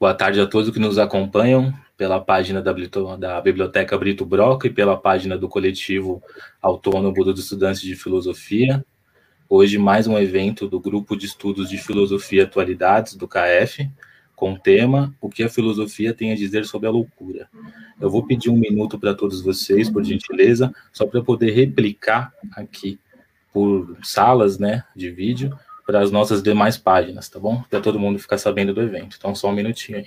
Boa tarde a todos que nos acompanham pela página da, da, Biblioteca Brito Broca e pela página do coletivo autônomo dos estudantes de filosofia. Hoje, mais um evento do Grupo de Estudos de Filosofia e Atualidades, do KF, com o tema O que a filosofia tem a dizer sobre a loucura. Eu vou pedir um minuto para todos vocês, por gentileza, só para poder replicar aqui por salas né, de vídeo para as nossas demais páginas, tá bom? Para todo mundo ficar sabendo do evento. Então, só um minutinho aí.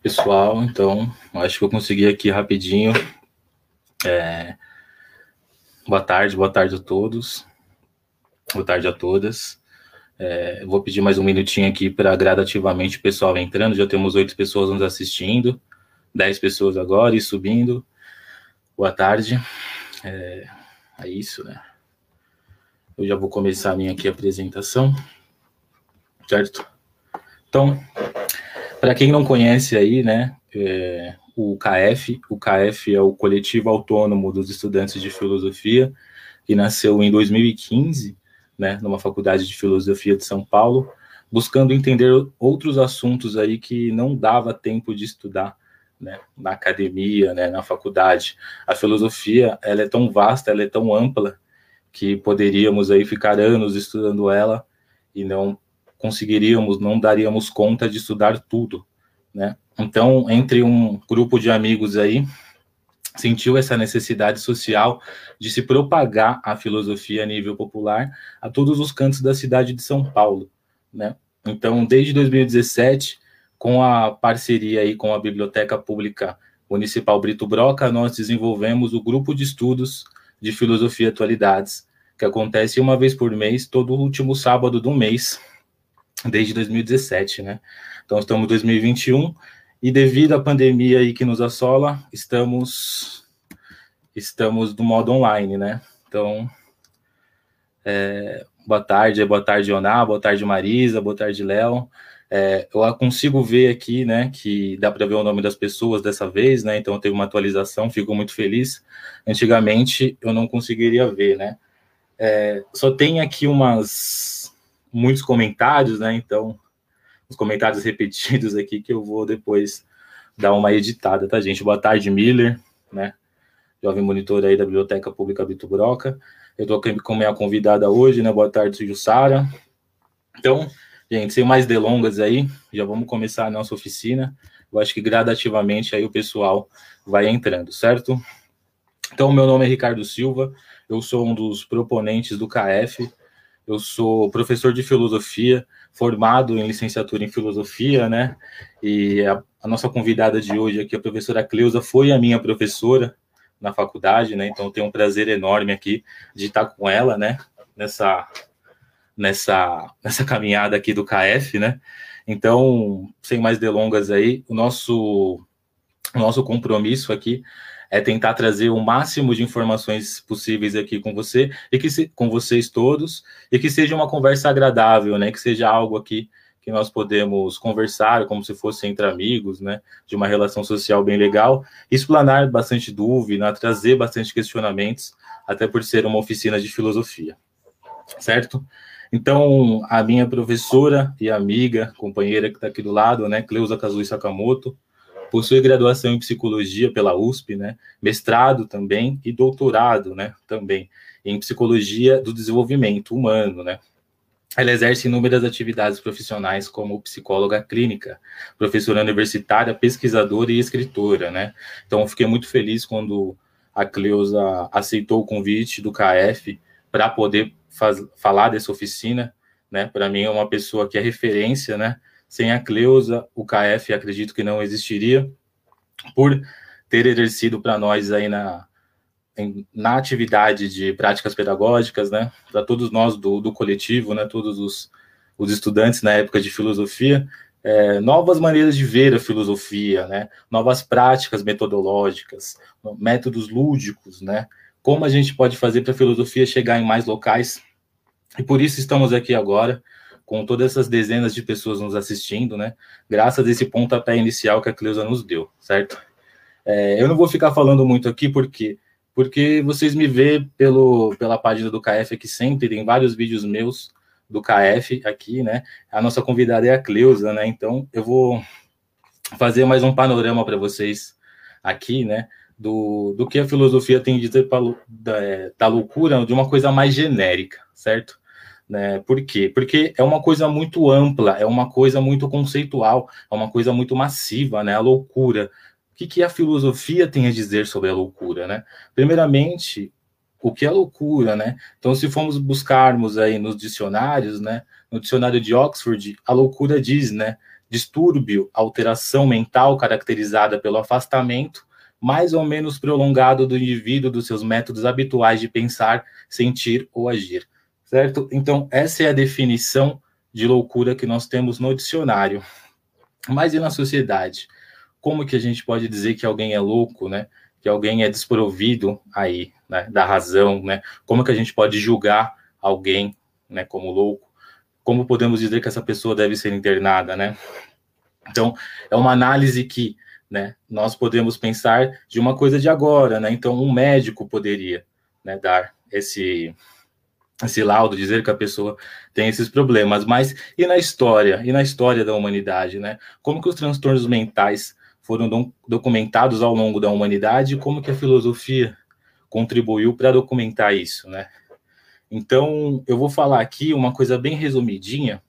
Pessoal, então, acho que eu consegui aqui rapidinho. É... Boa tarde, boa tarde a todos. Boa tarde a todas. É, vou pedir mais um minutinho aqui para gradativamente o pessoal entrando. Já temos oito pessoas nos assistindo, dez pessoas agora e subindo. Boa tarde. É, é isso, né? Eu já vou começar a minha aqui apresentação, certo? Então, para quem não conhece aí, né, é, o KF, o KF é o Coletivo Autônomo dos Estudantes de Filosofia, que nasceu em 2015, né, numa faculdade de filosofia de São Paulo, buscando entender outros assuntos aí que não dava tempo de estudar, né, na academia, né, na faculdade. A filosofia, ela é tão vasta, ela é tão ampla que poderíamos aí ficar anos estudando ela e não conseguiríamos, não daríamos conta de estudar tudo, né? Então, entre um grupo de amigos aí, sentiu essa necessidade social de se propagar a filosofia a nível popular a todos os cantos da cidade de São Paulo, né? Então, desde 2017, com a parceria aí com a Biblioteca Pública Municipal Brito Broca, nós desenvolvemos o grupo de estudos de filosofia e atualidades, que acontece uma vez por mês, todo último sábado do mês, desde 2017, né? Então estamos em 2021 e devido à pandemia aí que nos assola, estamos estamos no modo online, né? Então, é, boa tarde, boa tarde, Oná, boa tarde, Marisa, boa tarde, Léo. É, eu consigo ver aqui, né, que dá para ver o nome das pessoas dessa vez, né? Então teve uma atualização, fico muito feliz. Antigamente eu não conseguiria ver, né? É, só tem aqui umas muitos comentários, né? Então, os comentários repetidos aqui que eu vou depois dar uma editada, tá, gente? Boa tarde, Miller, né? Jovem monitor aí da Biblioteca Pública Vitor Broca. Eu tô com minha convidada hoje, né? Boa tarde, Jussara. Então, gente, sem mais delongas aí, já vamos começar a nossa oficina. Eu acho que gradativamente aí o pessoal vai entrando, certo? Então, meu nome é Ricardo Silva, eu sou um dos proponentes do KF, eu sou professor de filosofia, formado em licenciatura em filosofia, né? E a, a, nossa convidada de hoje aqui, a professora Cleusa, foi a minha professora na faculdade, né? Então tenho um prazer enorme aqui de estar com ela, né? Nessa nessa nessa caminhada aqui do KF, né? Então, sem mais delongas aí, o nosso o nosso compromisso aqui é tentar trazer o máximo de informações possíveis aqui com você e que se, com vocês todos e que seja uma conversa agradável, né? Que seja algo aqui que nós podemos conversar como se fosse entre amigos, né, de uma relação social bem legal, explanar bastante dúvida, trazer bastante questionamentos, até por ser uma oficina de filosofia, certo? Então, a minha professora e amiga, companheira que está aqui do lado, né, Cleusa Kazui Sakamoto, possui graduação em psicologia pela USP, né, mestrado também e doutorado, né, também em psicologia do desenvolvimento humano, né. Ela exerce inúmeras atividades profissionais como psicóloga clínica, professora universitária, pesquisadora e escritora, né. Então, fiquei muito feliz quando a Cleusa aceitou o convite do KF para poder faz, falar dessa oficina, né. Para mim é uma pessoa que é referência, né, sem a Cleusa, o KF acredito que não existiria, por ter exercido para nós aí na, na atividade de práticas pedagógicas, né, para todos nós do, do coletivo, né, todos os, os estudantes na época de filosofia, é, novas maneiras de ver a filosofia, né, novas práticas metodológicas, métodos lúdicos, né, como a gente pode fazer para a filosofia chegar em mais locais. E por isso estamos aqui agora, com todas essas dezenas de pessoas nos assistindo, né? Graças a esse pontapé inicial que a Cleusa nos deu, certo? É, eu não vou ficar falando muito aqui, porque porque vocês me vê pelo, pela página do KF aqui sempre, tem vários vídeos meus do KF aqui, né? A nossa convidada é a Cleusa, né? Então eu vou fazer mais um panorama para vocês aqui, né? Do, do que a filosofia tem a dizer da, da loucura de uma coisa mais genérica, certo? Né? Por quê? Porque é uma coisa muito ampla, é uma coisa muito conceitual, é uma coisa muito massiva, né? A loucura. O que, que a filosofia tem a dizer sobre a loucura, né? Primeiramente, o que é loucura, né? Então, se formos buscarmos aí nos dicionários, né? No dicionário de Oxford, a loucura diz, né? Distúrbio, alteração mental caracterizada pelo afastamento mais ou menos prolongado do indivíduo dos seus métodos habituais de pensar, sentir ou agir certo? Então, essa é a definição de loucura que nós temos no dicionário. Mas e na sociedade? Como que a gente pode dizer que alguém é louco, né? Que alguém é desprovido aí, né, da razão, né? Como que a gente pode julgar alguém, né, como louco? Como podemos dizer que essa pessoa deve ser internada, né? Então, é uma análise que, né, nós podemos pensar de uma coisa de agora, né? Então, um médico poderia, né, dar esse esse laudo, dizer que a pessoa tem esses problemas, mas e na história, e na história da humanidade, né? Como que os transtornos mentais foram do, documentados ao longo da humanidade e como que a filosofia contribuiu para documentar isso, né? Então, eu vou falar aqui uma coisa bem resumidinha,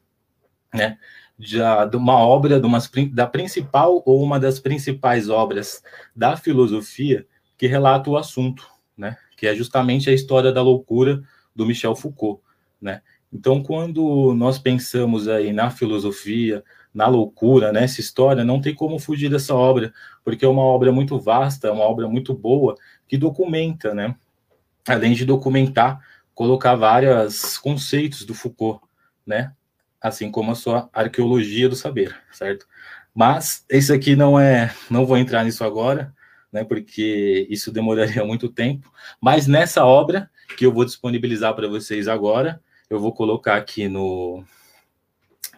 né? De uma obra, de uma, da principal ou uma das principais obras da filosofia que relata o assunto, né? Que é justamente a história da loucura do Michel Foucault, né? Então, quando nós pensamos aí na filosofia, na loucura, nessa história, não tem como fugir dessa obra, porque é uma obra muito vasta, uma obra muito boa, que documenta, né? Além de documentar, colocar vários conceitos do Foucault, né? Assim como a sua arqueologia do saber, certo? Mas esse aqui não é, não vou entrar nisso agora, né? Porque isso demoraria muito tempo. Mas nessa obra que eu vou disponibilizar para vocês agora. Eu vou colocar aqui no,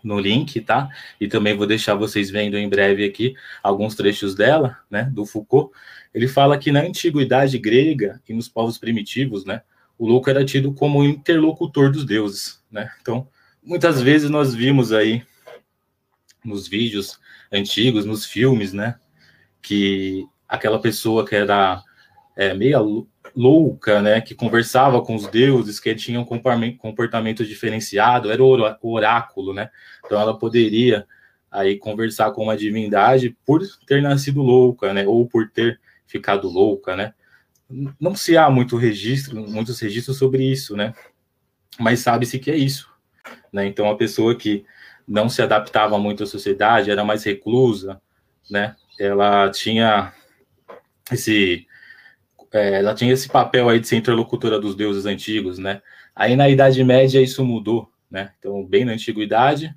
no link, tá? E também vou deixar vocês vendo em breve aqui alguns trechos dela, né, do Foucault. Ele fala que na antiguidade grega e nos povos primitivos, né, o louco era tido como interlocutor dos deuses, né? Então, muitas vezes nós vimos aí nos vídeos antigos, nos filmes, né, que aquela pessoa que era é, meia louca, né, que conversava com os deuses, que tinha um comportamento diferenciado, era o oráculo, né? Então ela poderia aí conversar com uma divindade por ter nascido louca, né, ou por ter ficado louca, né? Não se há muito registro, muitos registros sobre isso, né? Mas sabe-se que é isso, né? Então a pessoa que não se adaptava muito à sociedade, era mais reclusa, né? Ela tinha esse é, ela tinha esse papel aí de ser interlocutora dos deuses antigos, né? Aí na Idade Média isso mudou, né? Então, bem na antiguidade,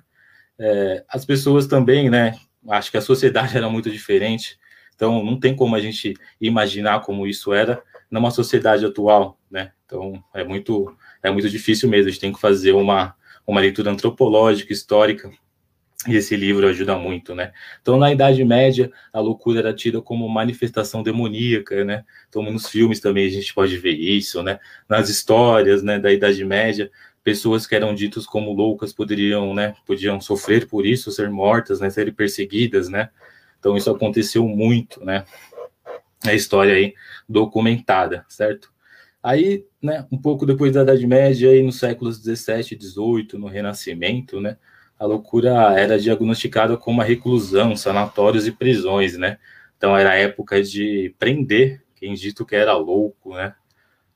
é, as pessoas também, né? Acho que a sociedade era muito diferente, então não tem como a gente imaginar como isso era numa sociedade atual, né? Então é muito é muito difícil mesmo. A gente tem que fazer uma uma leitura antropológica, histórica E esse livro ajuda muito, né? Então, na Idade Média, a loucura era tida como manifestação demoníaca, né? Então, nos filmes também a gente pode ver isso, né? Nas histórias, né, da Idade Média, pessoas que eram ditas como loucas poderiam, né, podiam sofrer por isso, ser mortas, né, serem perseguidas, né? Então, isso aconteceu muito, né? A história aí documentada, certo? Aí, né, um pouco depois da Idade Média, aí nos séculos 17 e 18, no Renascimento, né, a loucura era diagnosticada como uma reclusão, sanatórios e prisões, né? Então era a época de prender quem dito que era louco, né?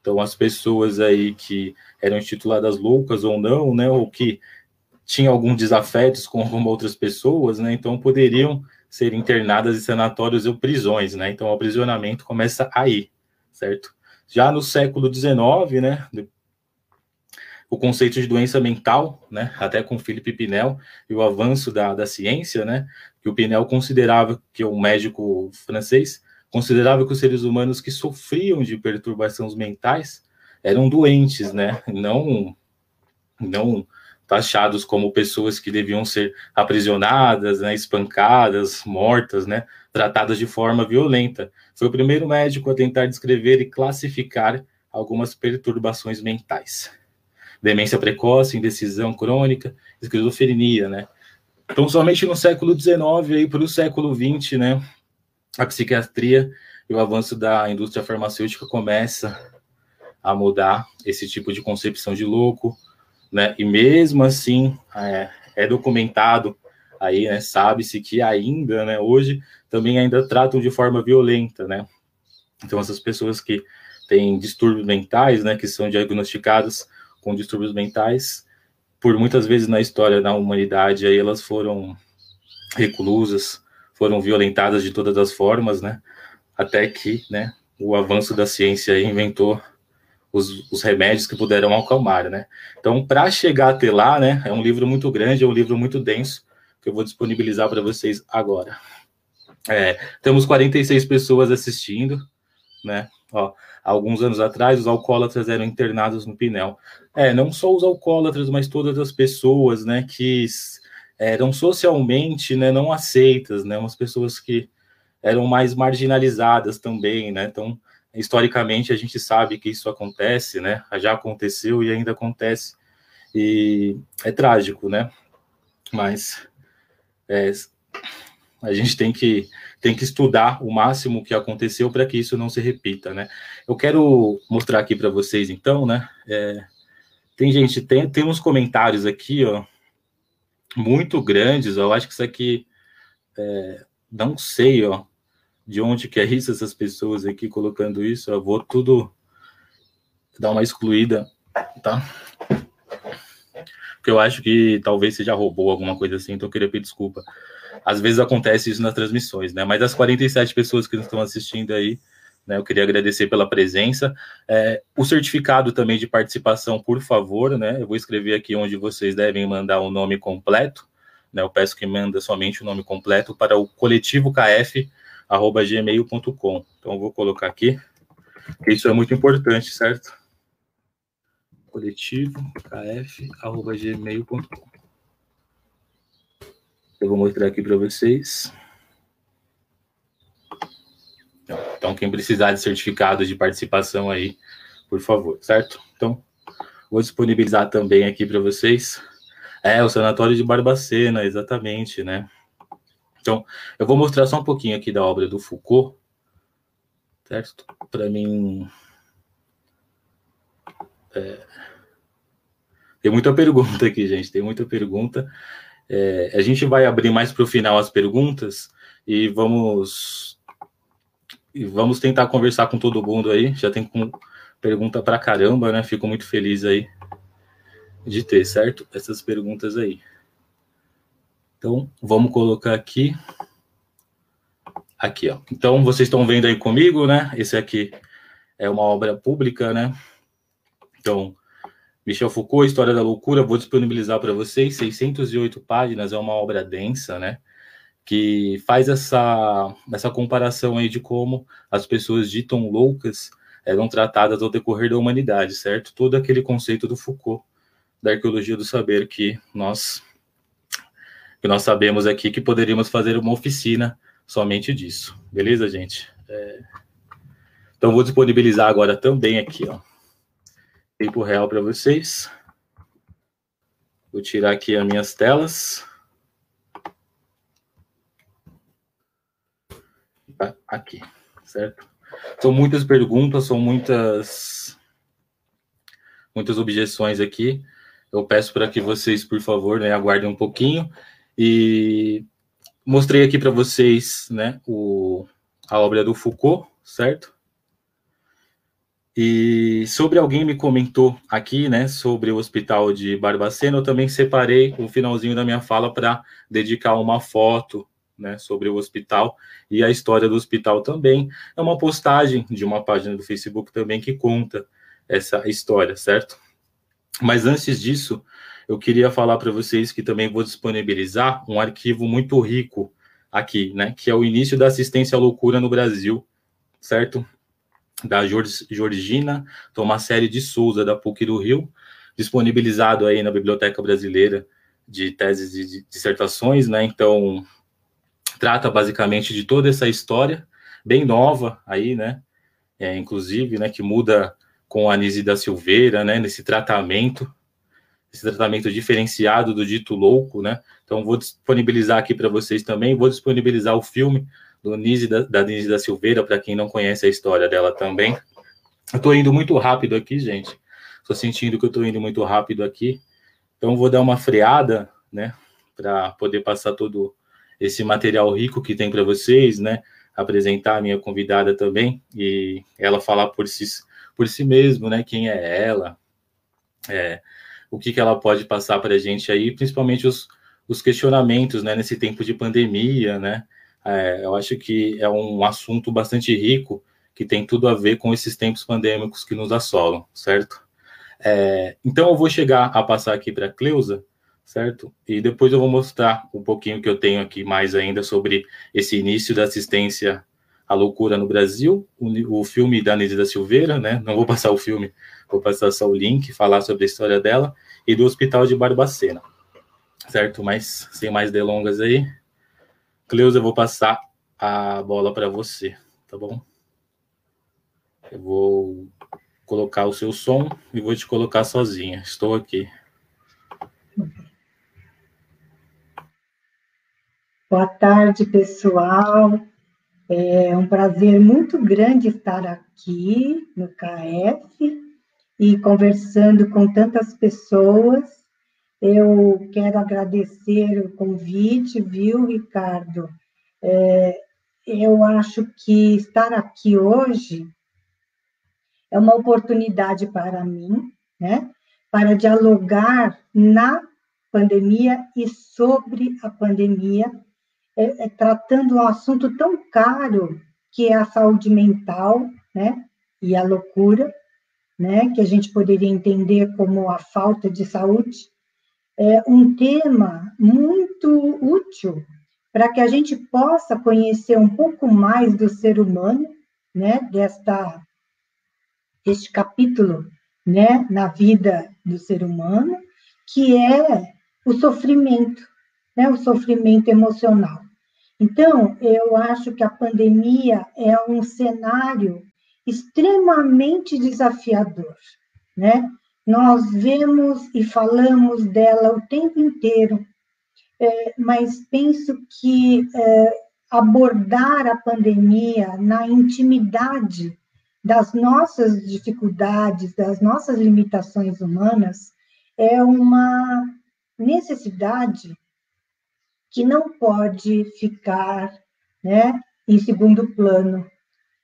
Então as pessoas aí que eram intituladas loucas ou não, né, ou que tinham algum desafetos com outras pessoas, né? Então poderiam ser internadas em sanatórios ou prisões, né? Então o aprisionamento começa aí, certo? Já no século XIX, né, o conceito de doença mental, né, até com Philippe Pinel e o avanço da, da ciência, né, que o Pinel considerava que o médico francês considerava que os seres humanos que sofriam de perturbações mentais eram doentes, né, não não taxados como pessoas que deviam ser aprisionadas, né, espancadas, mortas, né, tratadas de forma violenta. Foi o primeiro médico a tentar descrever e classificar algumas perturbações mentais demência precoce, indecisão crônica, esquizofrenia, né? Então, somente no século XIX para o século XX, né, a psiquiatria e o avanço da indústria farmacêutica começa a mudar esse tipo de concepção de louco, né? E mesmo assim, é, é documentado aí, né? Sabe-se que ainda, né? Hoje também ainda tratam de forma violenta, né? Então essas pessoas que têm distúrbios mentais, né? Que são diagnosticados com distúrbios mentais, por muitas vezes na história da humanidade, aí elas foram reclusas, foram violentadas de todas as formas, né? Até que, né, o avanço da ciência inventou os, os remédios que puderam acalmar, né? Então, para chegar até lá, né, é um livro muito grande, é um livro muito denso, que eu vou disponibilizar para vocês agora. É, temos 46 pessoas assistindo, né? Ó, alguns anos atrás, os alcoólatras eram internados no Pinel. É, não só os alcoólatras, mas todas as pessoas, né, que eram socialmente, né, não aceitas, né, umas pessoas que eram mais marginalizadas também, né, então, historicamente, a gente sabe que isso acontece, né, já aconteceu e ainda acontece, e é trágico, né, mas é, a gente tem que tem que estudar o máximo que aconteceu para que isso não se repita, né? Eu quero mostrar aqui para vocês, então, né? É, tem gente, tem, tem uns comentários aqui, ó, muito grandes. Ó, eu acho que isso aqui, é, não sei, ó, de onde que é isso, essas pessoas aqui colocando isso. Eu vou tudo dar uma excluída, tá? Porque eu acho que talvez já roubou alguma coisa assim, então eu queria pedir desculpa às vezes acontece isso nas transmissões, né? Mas as 47 pessoas que estão assistindo aí, né, eu queria agradecer pela presença. É, o certificado também de participação, por favor, né? Eu vou escrever aqui onde vocês devem mandar o nome completo. Né, eu peço que manda somente o nome completo para o coletivo kf@gmail.com. Então eu vou colocar aqui. Isso é muito importante, certo? coletivo kf@gmail.com. Eu vou mostrar aqui para vocês. Então, quem precisar de certificado de participação aí, por favor, certo? Então, vou disponibilizar também aqui para vocês. É, o Sanatório de Barbacena, exatamente, né? Então, eu vou mostrar só um pouquinho aqui da obra do Foucault, certo? Para mim. É... Tem muita pergunta aqui, gente, tem muita pergunta. É, a gente vai abrir mais para o final as perguntas e vamos e vamos tentar conversar com todo mundo aí. Já tem pergunta para caramba, né? Fico muito feliz aí de ter, certo? Essas perguntas aí. Então, vamos colocar aqui. Aqui, ó. Então, vocês estão vendo aí comigo, né? Esse aqui é uma obra pública, né? Então, Michel Foucault, História da Loucura, vou disponibilizar para vocês, 608 páginas, é uma obra densa, né? Que faz essa, essa comparação aí de como as pessoas ditam loucas eram tratadas ao decorrer da humanidade, certo? Todo aquele conceito do Foucault, da arqueologia do saber, que nós que nós sabemos aqui que poderíamos fazer uma oficina somente disso. Beleza, gente? É... Então, vou disponibilizar agora também aqui, ó, tempo real para vocês. Vou tirar aqui as minhas telas. Tá aqui, certo? São muitas perguntas, são muitas muitas objeções aqui. Eu peço para que vocês, por favor, né, aguardem um pouquinho e mostrei aqui para vocês, né, o, a obra do Foucault, certo? E sobre alguém me comentou aqui, né, sobre o hospital de Barbacena, eu também separei o finalzinho da minha fala para dedicar uma foto, né, sobre o hospital e a história do hospital também. É uma postagem de uma página do Facebook também que conta essa história, certo? Mas antes disso, eu queria falar para vocês que também vou disponibilizar um arquivo muito rico aqui, né, que é o início da assistência à loucura no Brasil, certo? Da Georgina Tomaselli de Souza, da PUC do Rio, disponibilizado aí na Biblioteca Brasileira de Teses e Dissertações, né? Então, trata basicamente de toda essa história, bem nova aí, né? É, inclusive, né, que muda com a Anise da Silveira, né, nesse tratamento, esse tratamento diferenciado do dito louco, né? Então, vou disponibilizar aqui para vocês também, vou disponibilizar o filme do Nise da, da Nise da Silveira, para quem não conhece a história dela também. Eu estou indo muito rápido aqui, gente. Estou sentindo que eu estou indo muito rápido aqui. Então, vou dar uma freada, né, para poder passar todo esse material rico que tem para vocês, né, apresentar a minha convidada também e ela falar por si, por si mesmo, né, quem é ela, é, o que, que ela pode passar para a gente aí, principalmente os, os questionamentos, né, nesse tempo de pandemia, né, é, eu acho que é um assunto bastante rico que tem tudo a ver com esses tempos pandêmicos que nos assolam, certo? É, então eu vou chegar a passar aqui para a Cleusa, certo? E depois eu vou mostrar um pouquinho que eu tenho aqui mais ainda sobre esse início da assistência à loucura no Brasil, o, o filme da da Silveira, né? Não vou passar o filme, vou passar só o link, falar sobre a história dela, e do Hospital de Barbacena, certo? Mas sem mais delongas aí, Cleusa, eu vou passar a bola para você, tá bom? Eu vou colocar o seu som e vou te colocar sozinha. Estou aqui. Boa tarde, pessoal. É um prazer muito grande estar aqui no KF e conversando com tantas pessoas eu quero agradecer o convite, viu, Ricardo? É, eu acho que estar aqui hoje é uma oportunidade para mim, né, para dialogar na pandemia e sobre a pandemia, é, é, tratando um assunto tão caro que é a saúde mental, né, e a loucura, né, que a gente poderia entender como a falta de saúde, é um tema muito útil para que a gente possa conhecer um pouco mais do ser humano, né, desta este capítulo, né, na vida do ser humano, que é o sofrimento, né, o sofrimento emocional. Então, eu acho que a pandemia é um cenário extremamente desafiador, né? Nós vemos e falamos dela o tempo inteiro, é, mas penso que é, abordar a pandemia na intimidade das nossas dificuldades, das nossas limitações humanas, é uma necessidade que não pode ficar né, em segundo plano.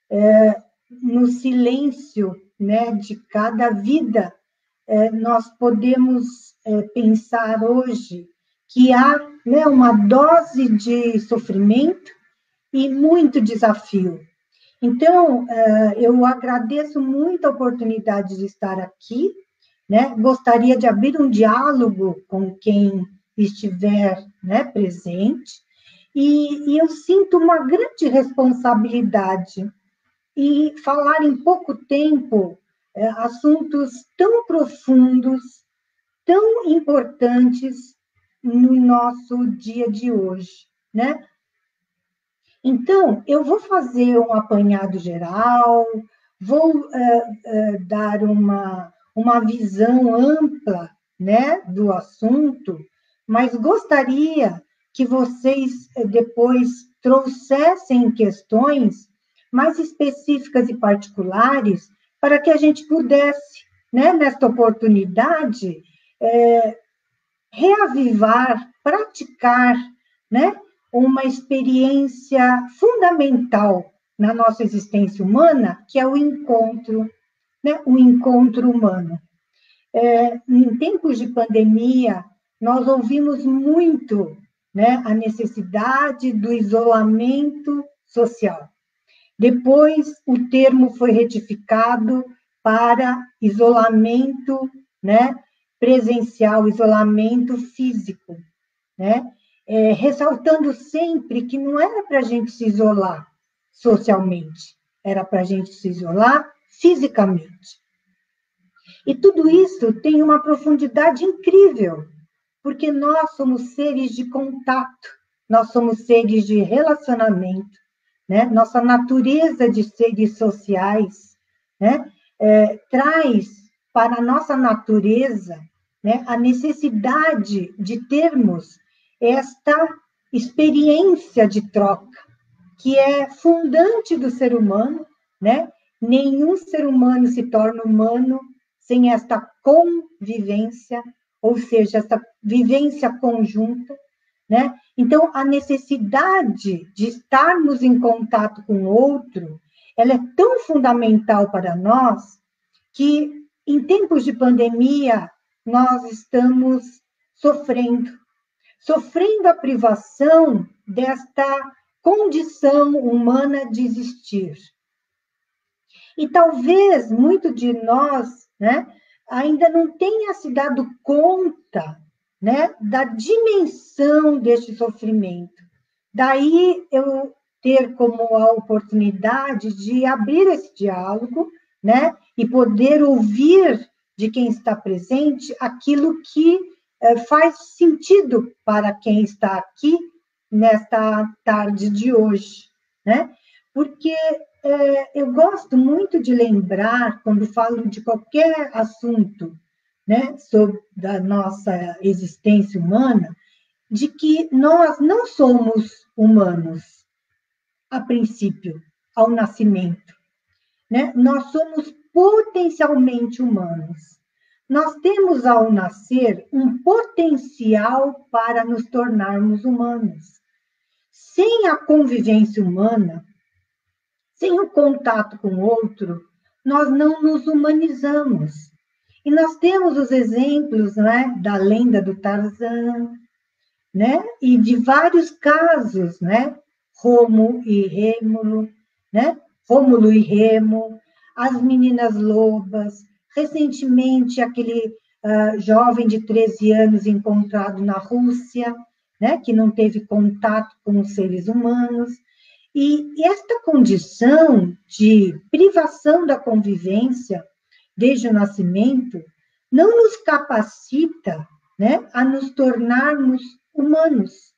É, no silêncio né, de cada vida é, nós podemos é, pensar hoje que há né, uma dose de sofrimento e muito desafio. Então, é, eu agradeço muito a oportunidade de estar aqui, né? Gostaria de abrir um diálogo com quem estiver né, presente, e, e eu sinto uma grande responsabilidade e falar em pouco tempo é, assuntos tão profundos, tão importantes, no nosso dia de hoje, né? Então, eu vou fazer um apanhado geral, vou uh, uh, dar uma, uma visão ampla né, do assunto, mas gostaria que vocês depois trouxessem questões mais específicas e particulares para que a gente pudesse, né, nesta oportunidade, é, reavivar, praticar, né, uma experiência fundamental na nossa existência humana, que é o encontro, né, o encontro humano. É, em tempos de pandemia, nós ouvimos muito né, a necessidade do isolamento social. Depois, o termo foi retificado para isolamento né, presencial, isolamento físico, né? É, ressaltando sempre que não era para a gente se isolar socialmente, era para a gente se isolar fisicamente. E tudo isso tem uma profundidade incrível, porque nós somos seres de contato, nós somos seres de relacionamento, né? Nossa natureza de seres sociais, né? É, traz para a nossa natureza né, a necessidade de termos esta experiência de troca, que é fundante do ser humano, né? Nenhum ser humano se torna humano sem esta convivência, ou seja, esta vivência conjunta, né? Então, a necessidade de estarmos em contato com o outro, ela é tão fundamental para nós que, em tempos de pandemia, nós estamos sofrendo, sofrendo a privação desta condição humana de existir. E talvez muito de nós né, ainda não tenha se dado conta né, da dimensão deste sofrimento. Daí eu ter como a oportunidade de abrir esse diálogo, né, e poder ouvir de quem está presente aquilo que é, faz sentido para quem está aqui nesta tarde de hoje, né? Porque é, eu gosto muito de lembrar, quando falo de qualquer assunto, né, sobre a nossa existência humana, de que nós não somos humanos a princípio, ao nascimento. Né? Nós somos potencialmente humanos. Nós temos ao nascer um potencial para nos tornarmos humanos. Sem a convivência humana, sem o contato com o outro, nós não nos humanizamos. E nós temos os exemplos né, da lenda do Tarzan, né, e de vários casos, né, Romo e Rêmulo, né, Rômulo e Remo, as meninas lobas, recentemente aquele uh, jovem de 13 anos encontrado na Rússia, né, que não teve contato com os seres humanos. E esta condição de privação da convivência desde o nascimento não nos capacita né, a nos tornarmos humanos,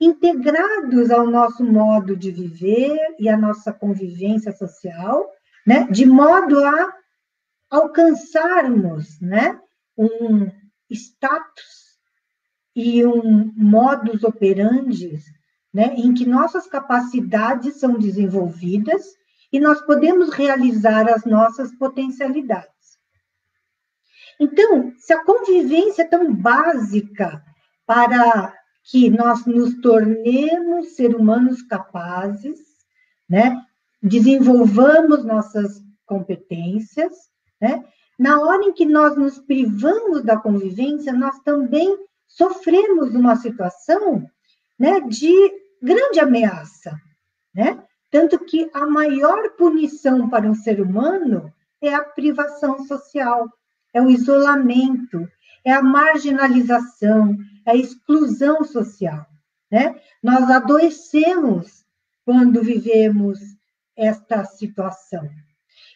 integrados ao nosso modo de viver e à nossa convivência social, né, de modo a alcançarmos né, um status e um modus operandi né, em que nossas capacidades são desenvolvidas e nós podemos realizar as nossas potencialidades. Então, se a convivência é tão básica para que nós nos tornemos ser humanos capazes, né, desenvolvamos nossas competências, né, na hora em que nós nos privamos da convivência, nós também sofremos uma situação né, de grande ameaça, né? Tanto que a maior punição para um ser humano é a privação social, é o isolamento, é a marginalização, é a exclusão social, né? Nós adoecemos quando vivemos esta situação.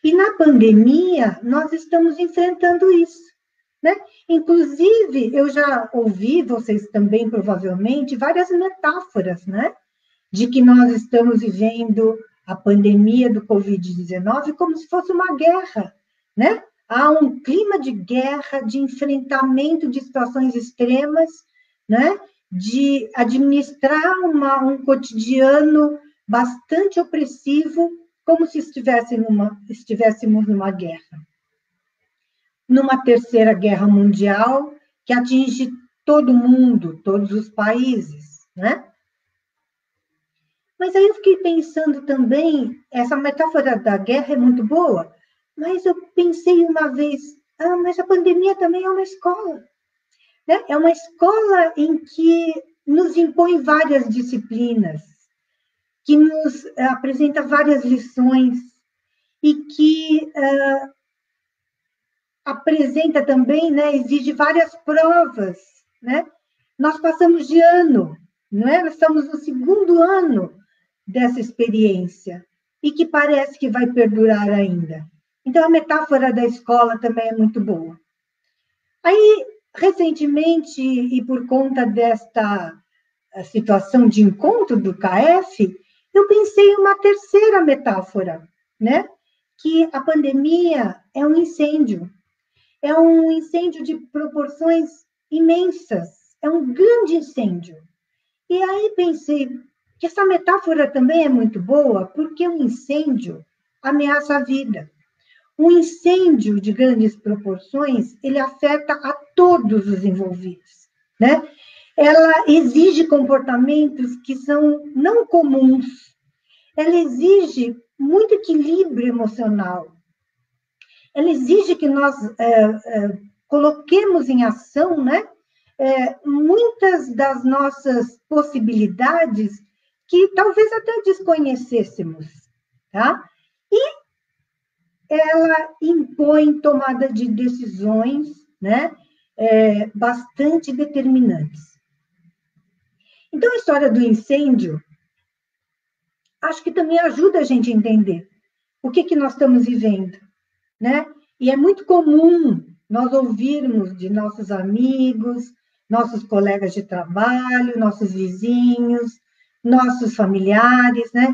E na pandemia, nós estamos enfrentando isso. Né? Inclusive, eu já ouvi, vocês também provavelmente, várias metáforas, né? De que nós estamos vivendo a pandemia do Covid-19 como se fosse uma guerra, né? Há um clima de guerra, de enfrentamento de situações extremas, né? De administrar uma, um cotidiano bastante opressivo, como se estivesse numa, estivéssemos numa guerra numa terceira guerra mundial que atinge todo mundo, todos os países, né? Mas aí eu fiquei pensando também, essa metáfora da guerra é muito boa, mas eu pensei uma vez, ah, mas a pandemia também é uma escola. Né? É uma escola em que nos impõe várias disciplinas, que nos apresenta várias lições e que uh, apresenta também, né, exige várias provas, né? Nós passamos de ano, não é? Nós estamos no segundo ano dessa experiência e que parece que vai perdurar ainda. Então, a metáfora da escola também é muito boa. Aí, recentemente, e por conta desta eh, situação de encontro do KF, eu pensei em uma terceira metáfora, né? Que a pandemia é um incêndio é um incêndio de proporções imensas, é um grande incêndio. E aí pensei que essa metáfora também é muito boa, porque um incêndio ameaça a vida. Um incêndio de grandes proporções, ele afeta a todos os envolvidos, né? Ela exige comportamentos que são não comuns. Ela exige muito equilíbrio emocional, ela exige que nós é, é, coloquemos em ação, né, é, muitas das nossas possibilidades que talvez até desconhecêssemos, tá? E ela impõe tomada de decisões, né, é, bastante determinantes. Então, a história do incêndio, acho que também ajuda a gente a entender o que, que nós estamos vivendo né? E é muito comum nós ouvirmos de nossos amigos, nossos colegas de trabalho, nossos vizinhos, nossos familiares, né?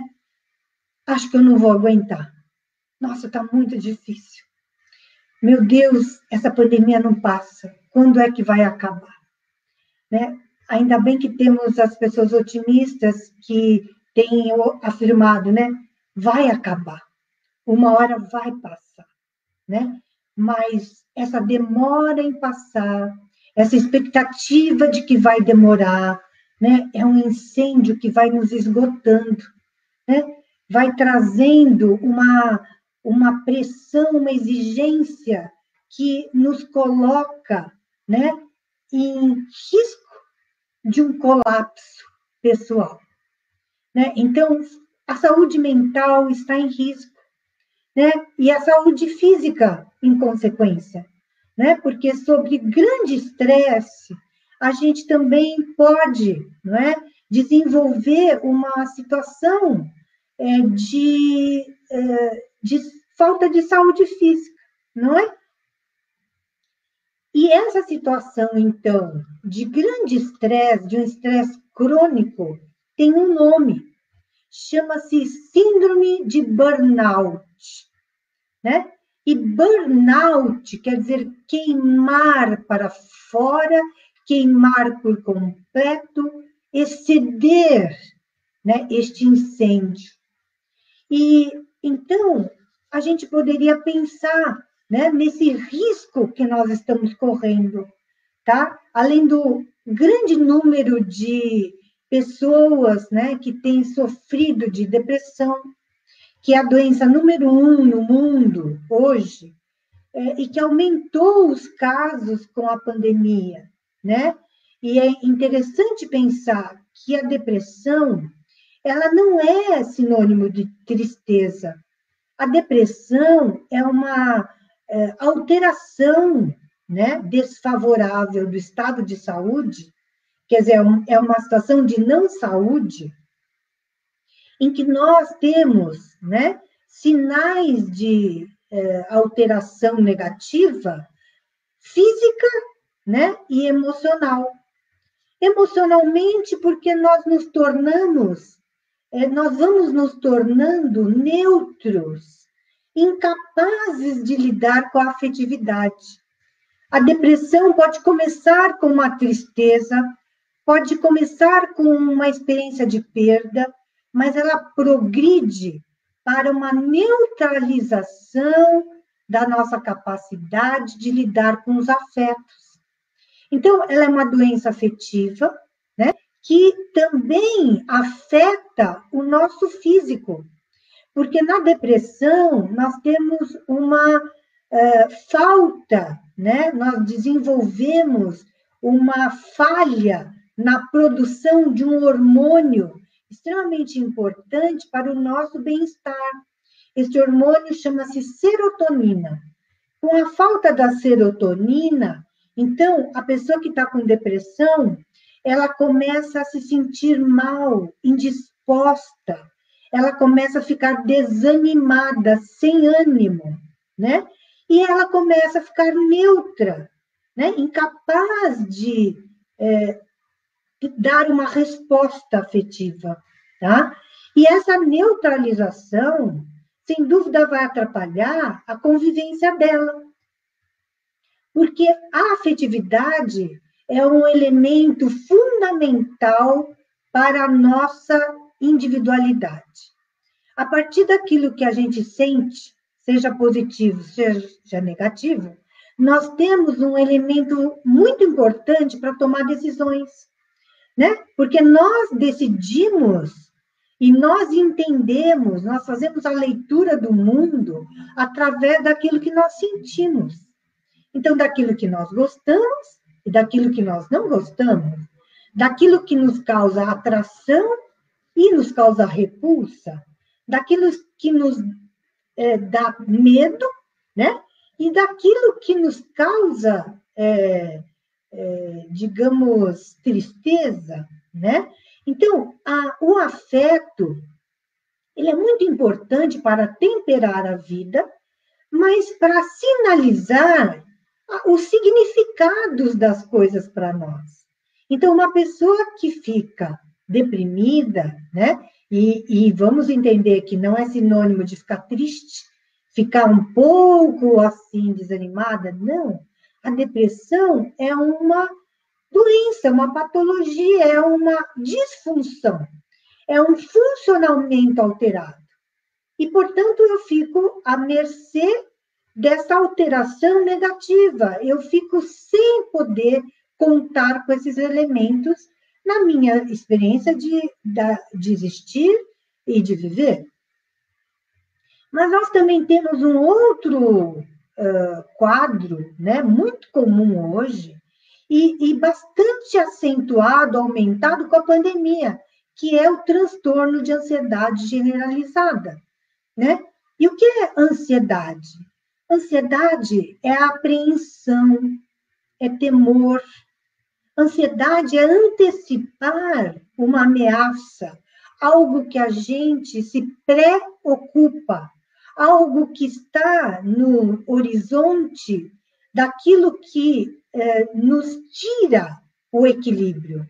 Acho que eu não vou aguentar. Nossa, está muito difícil. Meu Deus, essa pandemia não passa. Quando é que vai acabar? Né? Ainda bem que temos as pessoas otimistas que têm afirmado, né? Vai acabar. Uma hora vai passar né? Mas essa demora em passar, essa expectativa de que vai demorar, né? É um incêndio que vai nos esgotando, né? Vai trazendo uma uma pressão, uma exigência que nos coloca, né, em risco de um colapso pessoal, né? Então, a saúde mental está em risco né? E a saúde física, em consequência, né? Porque sobre grande estresse, a gente também pode, não é? Desenvolver uma situação é, de, é, de falta de saúde física, não é? E essa situação, então, de grande estresse, de um estresse crônico, tem um nome. Chama-se Síndrome de Burnout né? E burnout quer dizer queimar para fora, queimar por completo, exceder né, este incêndio. E então a gente poderia pensar né, nesse risco que nós estamos correndo, tá? Além do grande número de pessoas né, que têm sofrido de depressão, que é a doença número um no mundo hoje, é, e que aumentou os casos com a pandemia, né? E é interessante pensar que a depressão, ela não é sinônimo de tristeza. A depressão é uma é, alteração né, desfavorável do estado de saúde, quer dizer, é uma situação de não saúde, em que nós temos né, sinais de é, alteração negativa física, né, e emocional. Emocionalmente, porque nós nos tornamos, é, nós vamos nos tornando neutros, incapazes de lidar com a afetividade. A depressão pode começar com uma tristeza, pode começar com uma experiência de perda, mas ela progride para uma neutralização da nossa capacidade de lidar com os afetos. Então, ela é uma doença afetiva, né, que também afeta o nosso físico. Porque na depressão, nós temos uma uh, falta, né, nós desenvolvemos uma falha na produção de um hormônio extremamente importante para o nosso bem-estar. Este hormônio chama-se serotonina. Com a falta da serotonina, então, a pessoa que está com depressão, ela começa a se sentir mal, indisposta, ela começa a ficar desanimada, sem ânimo, né? E ela começa a ficar neutra, né? Incapaz de é, dar uma resposta afetiva, tá? E essa neutralização, sem dúvida, vai atrapalhar a convivência dela. Porque a afetividade é um elemento fundamental para a nossa individualidade. A partir daquilo que a gente sente, seja positivo, seja negativo, nós temos um elemento muito importante para tomar decisões né? Porque nós decidimos e nós entendemos, nós fazemos a leitura do mundo através daquilo que nós sentimos. Então, daquilo que nós gostamos e daquilo que nós não gostamos, daquilo que nos causa atração e nos causa repulsa, daquilo que nos é, dá medo, né? E daquilo que nos causa é, é, digamos, tristeza, né? Então, a, o afeto, ele é muito importante para temperar a vida, mas para sinalizar os significados das coisas para nós. Então, uma pessoa que fica deprimida, né? E, e, vamos entender que não é sinônimo de ficar triste, ficar um pouco assim desanimada, não. A depressão é uma doença, uma patologia, é uma disfunção, é um funcionamento alterado. E, portanto, eu fico à mercê dessa alteração negativa, eu fico sem poder contar com esses elementos na minha experiência de, de existir e de viver. Mas nós também temos um outro uh, quadro, né, muito comum hoje, e, e bastante acentuado, aumentado com a pandemia, que é o transtorno de ansiedade generalizada, né? E o que é ansiedade? Ansiedade é apreensão, é temor. Ansiedade é antecipar uma ameaça, algo que a gente se preocupa, algo que está no horizonte daquilo que é, nos tira o equilíbrio.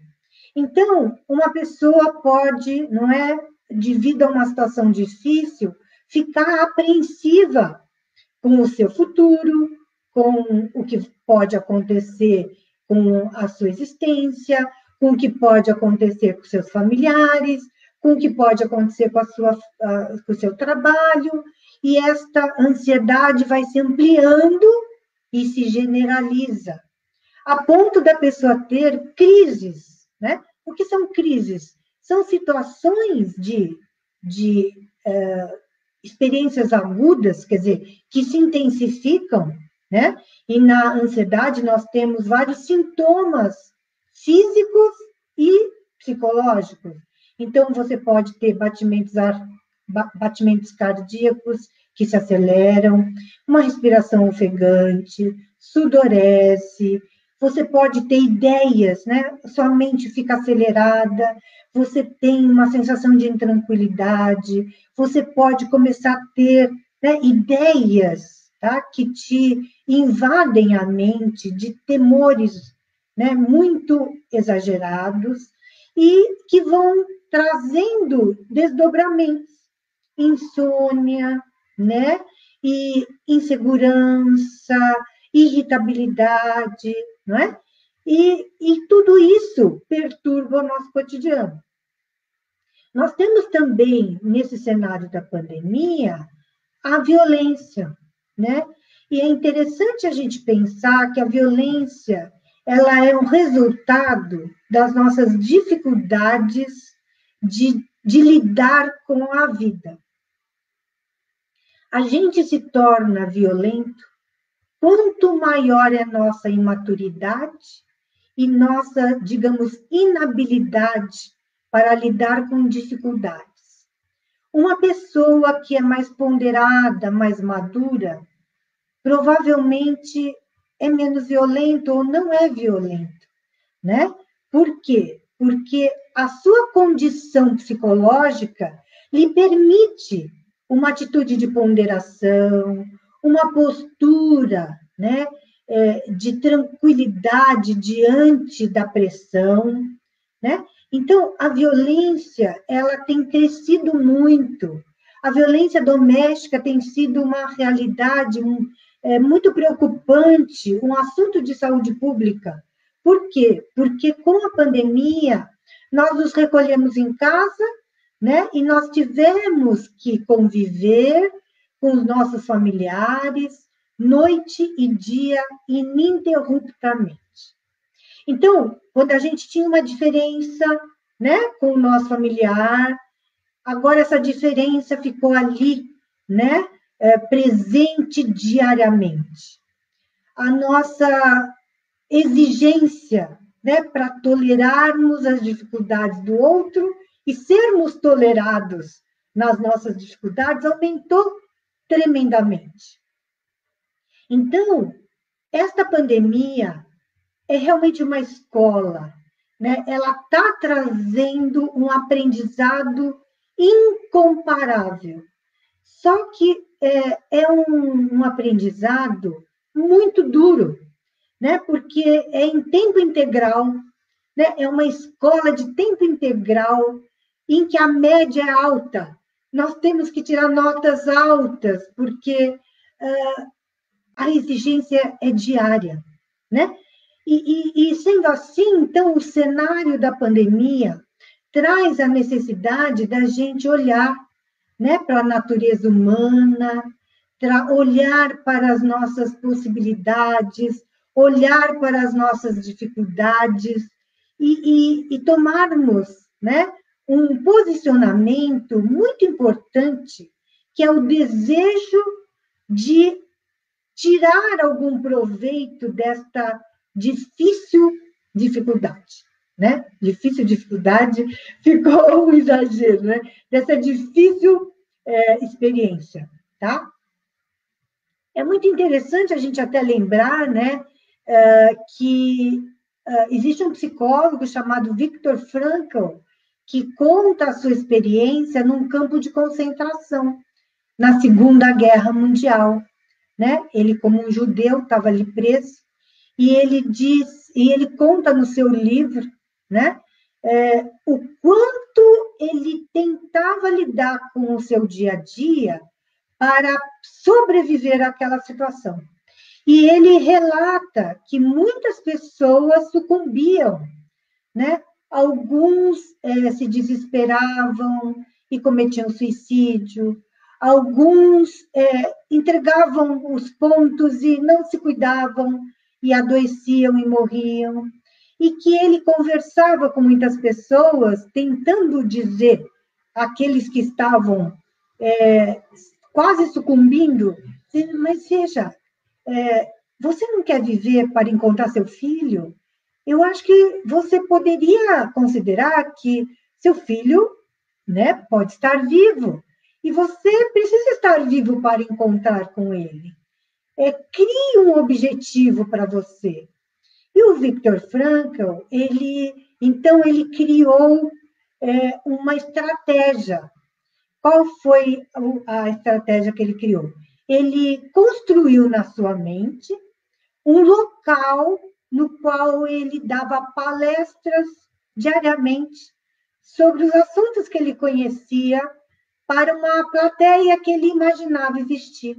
Então, uma pessoa pode, não é, devido a uma situação difícil, ficar apreensiva com o seu futuro, com o que pode acontecer com a sua existência, com o que pode acontecer com seus familiares, com o que pode acontecer com, a sua, com o seu trabalho, e esta ansiedade vai se ampliando e se generaliza, a ponto da pessoa ter crises, né? O que são crises? São situações de, de uh, experiências agudas, quer dizer, que se intensificam, né? E na ansiedade nós temos vários sintomas físicos e psicológicos. Então, você pode ter batimentos batimentos cardíacos que se aceleram, uma respiração ofegante, sudorese, você pode ter ideias, né? Sua mente fica acelerada, você tem uma sensação de intranquilidade, você pode começar a ter né, ideias, tá? Que te invadem a mente de temores, né? Muito exagerados e que vão trazendo desdobramentos, insônia, né? E insegurança, irritabilidade, não é? E, e tudo isso perturba o nosso cotidiano. Nós temos também, nesse cenário da pandemia, a violência, né? E é interessante a gente pensar que a violência ela é um resultado das nossas dificuldades de, de lidar com a vida. A gente se torna violento quanto maior é nossa imaturidade e nossa, digamos, inabilidade para lidar com dificuldades. Uma pessoa que é mais ponderada, mais madura, provavelmente é menos violento ou não é violento, né? Por quê? Porque a sua condição psicológica lhe permite uma atitude de ponderação, uma postura, né? É, de tranquilidade diante da pressão, né? Então, a violência, ela tem crescido muito. A violência doméstica tem sido uma realidade um, é, muito preocupante, um assunto de saúde pública. Por quê? Porque com a pandemia, nós nos recolhemos em casa, né? E nós tivemos que conviver com os nossos familiares, noite e dia, ininterruptamente. Então, quando a gente tinha uma diferença né, com o nosso familiar, agora essa diferença ficou ali, né, é, presente diariamente. A nossa exigência né, para tolerarmos as dificuldades do outro e sermos tolerados nas nossas dificuldades aumentou tremendamente. Então, esta pandemia é realmente uma escola, né? Ela está trazendo um aprendizado incomparável. Só que é, é um, um, aprendizado muito duro, né? Porque é em tempo integral, né? É uma escola de tempo integral em que a média é alta. Nós temos que tirar notas altas, porque uh, a exigência é diária, né? E, e, e sendo assim, então, o cenário da pandemia traz a necessidade da gente olhar né, para a natureza humana, olhar para as nossas possibilidades, olhar para as nossas dificuldades e, e, e tomarmos né, um posicionamento muito importante, que é o desejo de tirar algum proveito desta difícil dificuldade, né? Difícil dificuldade ficou um exagero, né? Dessa difícil é, experiência, tá? É muito interessante a gente até lembrar, né, é, que é, existe um psicólogo chamado Viktor Frankl que conta a sua experiência num campo de concentração na Segunda Guerra Mundial, né? Ele como um judeu estava ali preso e ele diz, e ele conta no seu livro, né, é, o quanto ele tentava lidar com o seu dia a dia para sobreviver àquela situação. E ele relata que muitas pessoas sucumbiam, né? Alguns é, se desesperavam e cometiam suicídio, alguns é, entregavam os pontos e não se cuidavam, e adoeciam e morriam, e que ele conversava com muitas pessoas, tentando dizer aqueles que estavam é, quase sucumbindo, mas veja, é, você não quer viver para encontrar seu filho? Eu acho que você poderia considerar que seu filho né, pode estar vivo, e você precisa estar vivo para encontrar com ele é, crie um objetivo para você. E o Viktor Frankl, ele, então, ele criou é, uma estratégia. Qual foi a estratégia que ele criou? ele construiu na sua mente um local no qual ele dava palestras diariamente sobre os assuntos que ele conhecia para uma plateia que ele imaginava existir.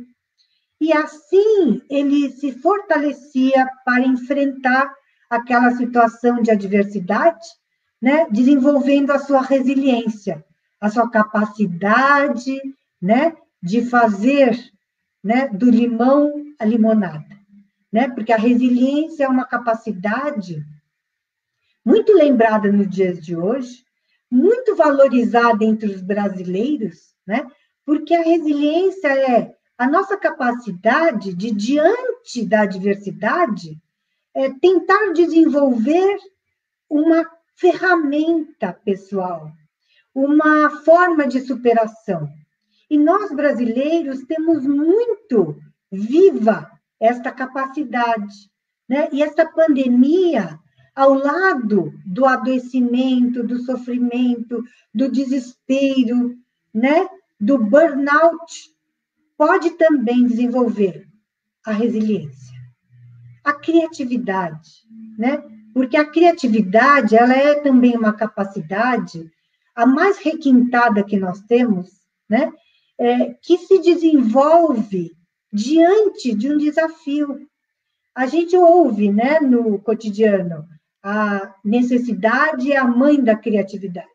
E assim ele se fortalecia para enfrentar aquela situação de adversidade, né, desenvolvendo a sua resiliência, a sua capacidade, né, de fazer, né, do limão a limonada, né? Porque a resiliência é uma capacidade muito lembrada nos dias de hoje, muito valorizada entre os brasileiros, né? Porque a resiliência é a nossa capacidade de, diante da adversidade, é, tentar desenvolver uma ferramenta pessoal, uma forma de superação. E nós, brasileiros, temos muito viva esta capacidade. Né? E esta pandemia, ao lado do adoecimento, do sofrimento, do desespero, né? do burnout, pode também desenvolver a resiliência, a criatividade, né? Porque a criatividade, ela é também uma capacidade a mais requintada que nós temos, né? É, que se desenvolve diante de um desafio. A gente ouve, né, no cotidiano, a necessidade é a mãe da criatividade.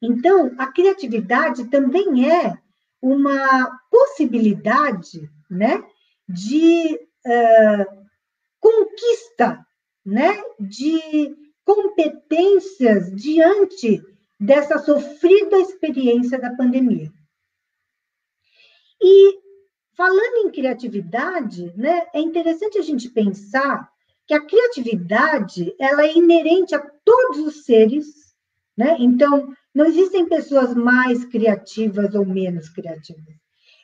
Então, a criatividade também é uma possibilidade né, de uh, conquista né, de competências diante dessa sofrida experiência da pandemia. E falando em criatividade, né, é interessante a gente pensar que a criatividade ela é inerente a todos os seres, né? Então, não existem pessoas mais criativas ou menos criativas.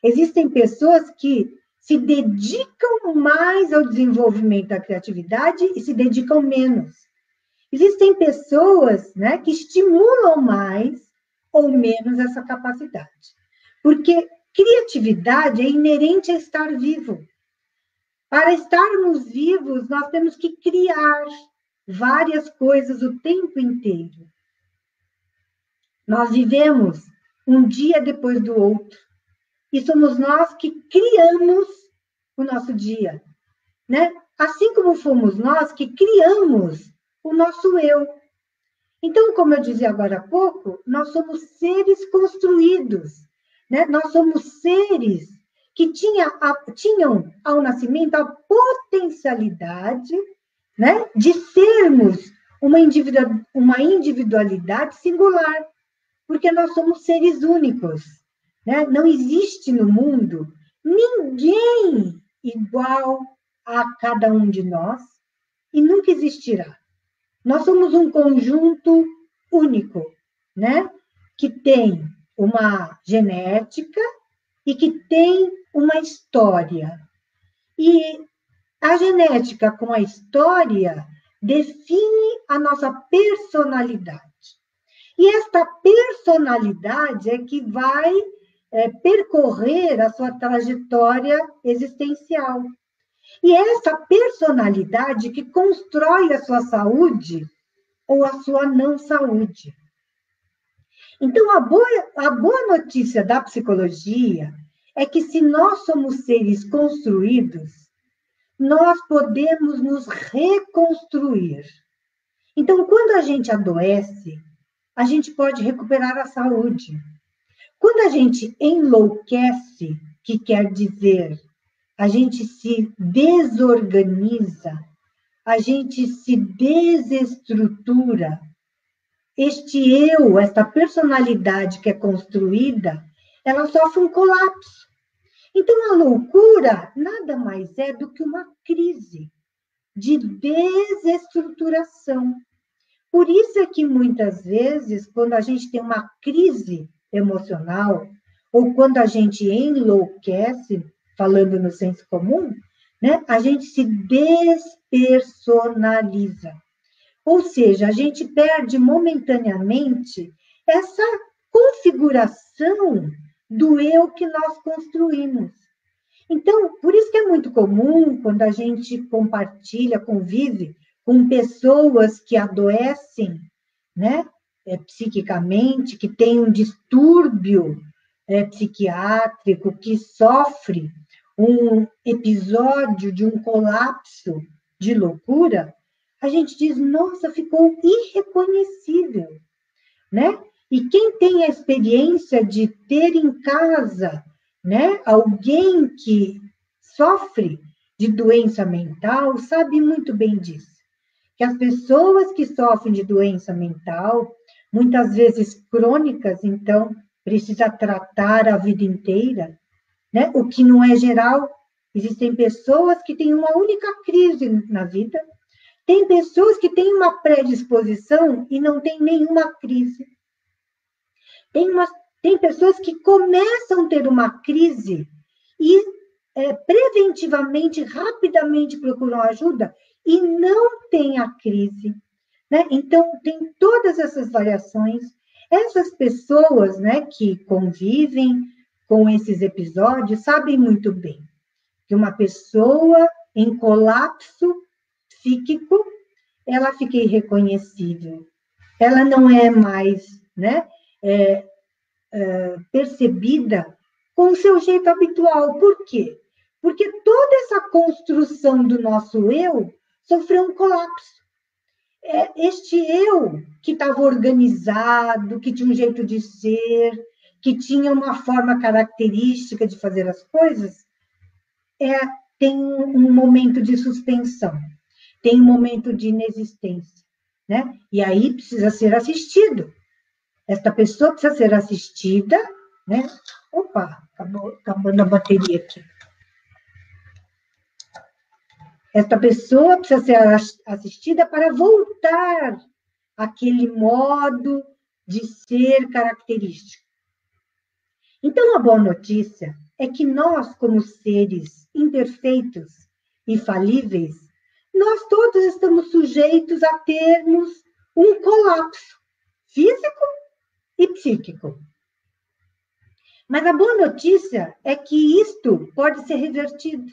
Existem pessoas que se dedicam mais ao desenvolvimento da criatividade e se dedicam menos. Existem pessoas né, que estimulam mais ou menos essa capacidade. Porque criatividade é inerente a estar vivo. Para estarmos vivos, nós temos que criar várias coisas o tempo inteiro. Nós vivemos um dia depois do outro. E somos nós que criamos o nosso dia, né? Assim como fomos nós que criamos o nosso eu. Então, como eu dizia agora há pouco, nós somos seres construídos, né? Nós somos seres que tinha a, tinham ao nascimento a potencialidade, né, de sermos uma, uma individualidade singular porque nós somos seres únicos. Né? Não existe no mundo ninguém igual a cada um de nós e nunca existirá. Nós somos um conjunto único, né? Que tem uma genética e que tem uma história. E a genética com a história define a nossa personalidade. E esta personalidade é que vai é, percorrer a sua trajetória existencial. E é essa personalidade que constrói a sua saúde ou a sua não saúde. Então, a boa, a boa notícia da psicologia é que se nós somos seres construídos, nós podemos nos reconstruir. Então, quando a gente adoece, a gente pode recuperar a saúde. Quando a gente enlouquece, que quer dizer a gente se desorganiza, a gente se desestrutura, este eu, esta personalidade que é construída, ela sofre um colapso. Então, a loucura nada mais é do que uma crise de desestruturação. Por isso é que muitas vezes, quando a gente tem uma crise emocional, ou quando a gente enlouquece, falando no senso comum, né, a gente se despersonaliza. Ou seja, a gente perde momentaneamente essa configuração do eu que nós construímos. Então, por isso que é muito comum quando a gente compartilha, convive com pessoas que adoecem, né, é, psiquicamente, que têm um distúrbio é, psiquiátrico, que sofre um episódio de um colapso de loucura, a gente diz, nossa, ficou irreconhecível, né? E quem tem a experiência de ter em casa, né, alguém que sofre de doença mental, sabe muito bem disso. Que as pessoas que sofrem de doença mental, muitas vezes crônicas, então precisa tratar a vida inteira, né? O que não é geral. Existem pessoas que têm uma única crise na vida, tem pessoas que têm uma predisposição e não têm nenhuma crise. Tem, uma, tem pessoas que começam a ter uma crise e é, preventivamente, rapidamente procuram ajuda e não tem a crise. Né? Então, tem todas essas variações. Essas pessoas né, que convivem com esses episódios sabem muito bem que uma pessoa em colapso psíquico, ela fica irreconhecível. Ela não é mais né, é, é, percebida com o seu jeito habitual. Por quê? Porque toda essa construção do nosso eu sofreu um colapso. É este eu que estava organizado, que tinha um jeito de ser, que tinha uma forma característica de fazer as coisas, é, tem um momento de suspensão, tem um momento de inexistência, né? E aí precisa ser assistido. Esta pessoa precisa ser assistida, né? Opa, acabou, acabando a bateria aqui. Esta pessoa precisa ser assistida para voltar àquele modo de ser característico. Então, a boa notícia é que nós, como seres imperfeitos e falíveis, nós todos estamos sujeitos a termos um colapso físico e psíquico. Mas a boa notícia é que isto pode ser revertido.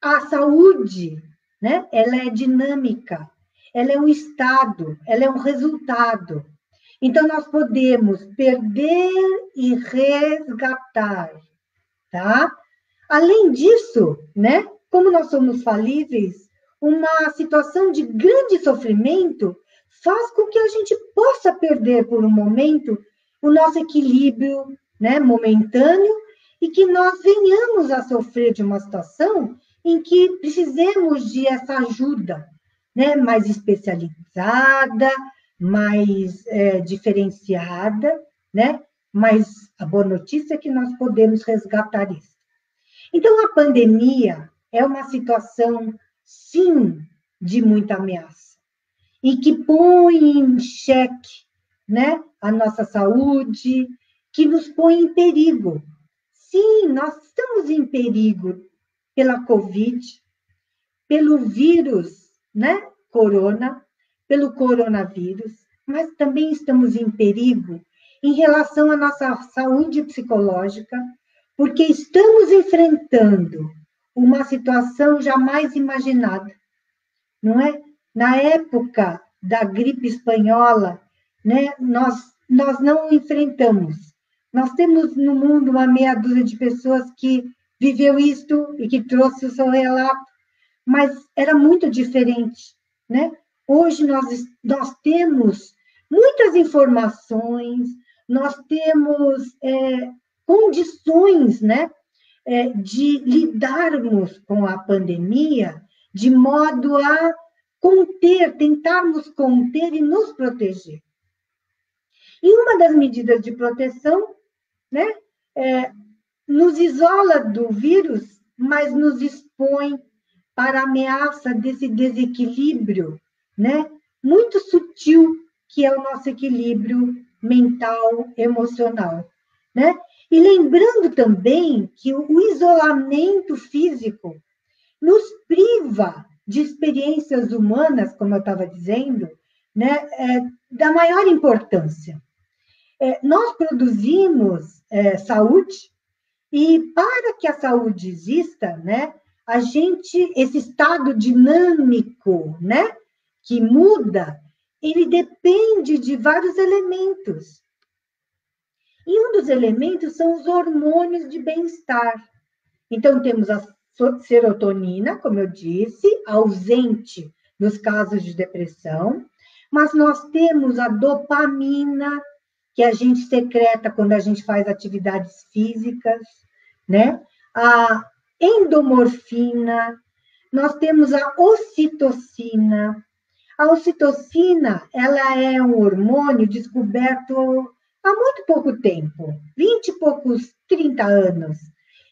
A saúde, né, ela é dinâmica, ela é um estado, ela é um resultado. Então, nós podemos perder e resgatar, tá? Além disso, né, como nós somos falíveis, uma situação de grande sofrimento faz com que a gente possa perder por um momento o nosso equilíbrio, né, momentâneo, e que nós venhamos a sofrer de uma situação em que precisemos de essa ajuda, né, mais especializada, mais é, diferenciada, né? Mas a boa notícia é que nós podemos resgatar isso. Então, a pandemia é uma situação, sim, de muita ameaça, e que põe em xeque né, a nossa saúde, que nos põe em perigo. Sim, nós estamos em perigo pela Covid, pelo vírus, né, corona, pelo coronavírus, mas também estamos em perigo em relação à nossa saúde psicológica, porque estamos enfrentando uma situação jamais imaginada, não é? Na época da gripe espanhola, né, nós, nós não enfrentamos. Nós temos no mundo uma meia dúzia de pessoas que viveu isto e que trouxe o seu relato, mas era muito diferente, né? Hoje nós, nós temos muitas informações, nós temos é, condições né, é, de lidarmos com a pandemia de modo a conter, tentarmos conter e nos proteger. E uma das medidas de proteção né, é, nos isola do vírus, mas nos expõe para a ameaça desse desequilíbrio né? Muito sutil que é o nosso equilíbrio mental, emocional, né? E lembrando também que o isolamento físico nos priva de experiências humanas, como eu estava dizendo, né, é, da maior importância. é, nós produzimos é, saúde e para que a saúde exista, né, a gente, esse estado dinâmico, né, que muda, ele depende de vários elementos. E um dos elementos são os hormônios de bem-estar. Então, temos a serotonina, como eu disse, ausente nos casos de depressão, mas nós temos a dopamina, que a gente secreta quando a gente faz atividades físicas, né? A endomorfina, nós temos a ocitocina. A ocitocina, ela é um hormônio descoberto há muito pouco tempo, 20 e poucos, 30 anos.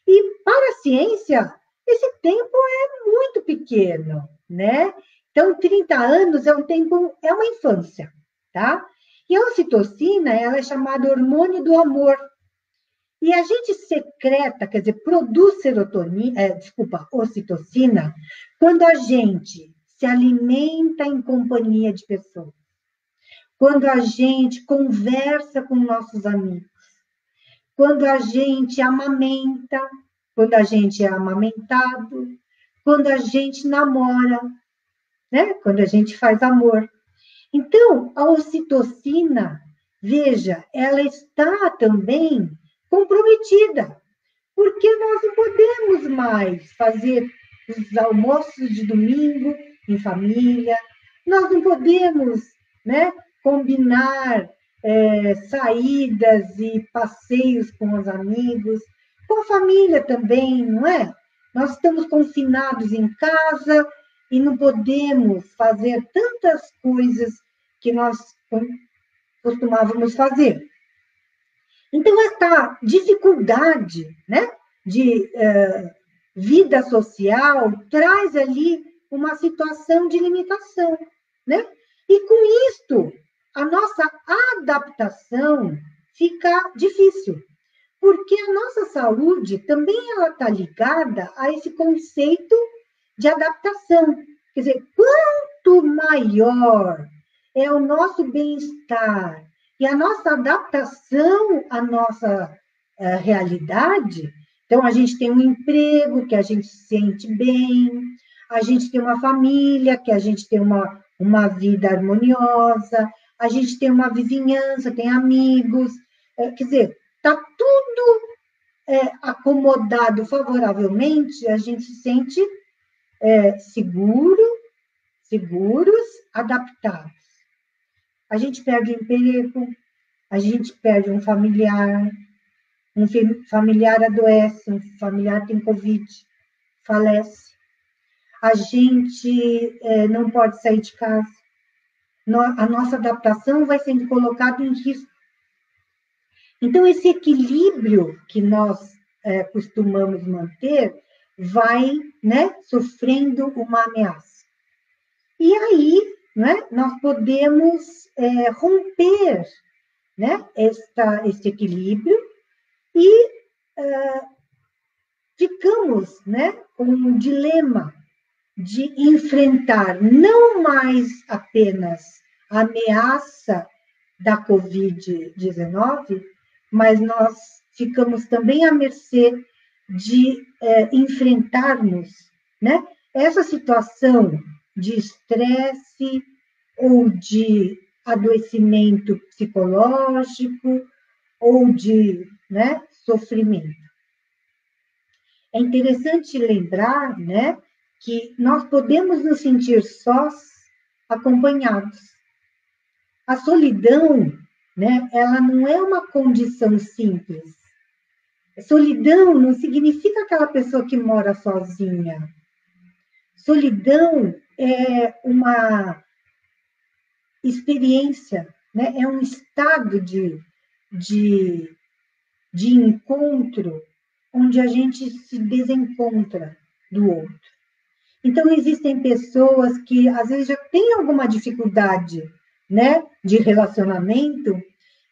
E para a ciência, esse tempo é muito pequeno, né? Então, 30 anos é um tempo, é uma infância, tá? E a ocitocina, ela é chamada hormônio do amor. E a gente secreta, quer dizer, produz serotonina, é, desculpa, ocitocina, quando a gente se alimenta em companhia de pessoas. Quando a gente conversa com nossos amigos. Quando a gente amamenta, quando a gente é amamentado, quando a gente namora, né? Quando a gente faz amor. Então, a ocitocina, veja, ela está também comprometida, porque nós não podemos mais fazer os almoços de domingo em família, nós não podemos, né, combinar é, saídas e passeios com os amigos, com a família também, não é? Nós estamos confinados em casa e não podemos fazer tantas coisas que nós costumávamos fazer. Então, essa dificuldade né, de uh, vida social traz ali uma situação de limitação. Né? E com isto, a nossa adaptação fica difícil, porque a nossa saúde também ela está ligada a esse conceito de adaptação. Quer dizer, quanto maior é o nosso bem-estar e a nossa adaptação à nossa uh, realidade. Então, a gente tem um emprego que a gente se sente bem, a gente tem uma família, que a gente tem uma, uma vida harmoniosa, a gente tem uma vizinhança, tem amigos, é, quer dizer, está tudo é, acomodado favoravelmente, a gente se sente é, seguro, seguros, adaptados. A gente perde o emprego, a gente perde um familiar, um familiar adoece, um familiar tem Covid, falece. A gente é, não pode sair de casa. A nossa adaptação vai sendo colocada em risco. Então, esse equilíbrio que nós é, costumamos manter vai né, sofrendo uma ameaça. E aí, né, nós podemos é, romper né, esta, este equilíbrio e é, ficamos né, com um dilema de enfrentar não mais apenas a ameaça da Covid-19, mas nós ficamos também à mercê de é, enfrentarmos né, essa situação de estresse ou de adoecimento psicológico ou de né, sofrimento. É interessante lembrar né, que nós podemos nos sentir sós acompanhados. A solidão, né, ela não é uma condição simples. Solidão não significa aquela pessoa que mora sozinha. Solidão é uma experiência, né? é um estado de, de, de encontro onde a gente se desencontra do outro. Então, existem pessoas que às vezes já têm alguma dificuldade né, de relacionamento,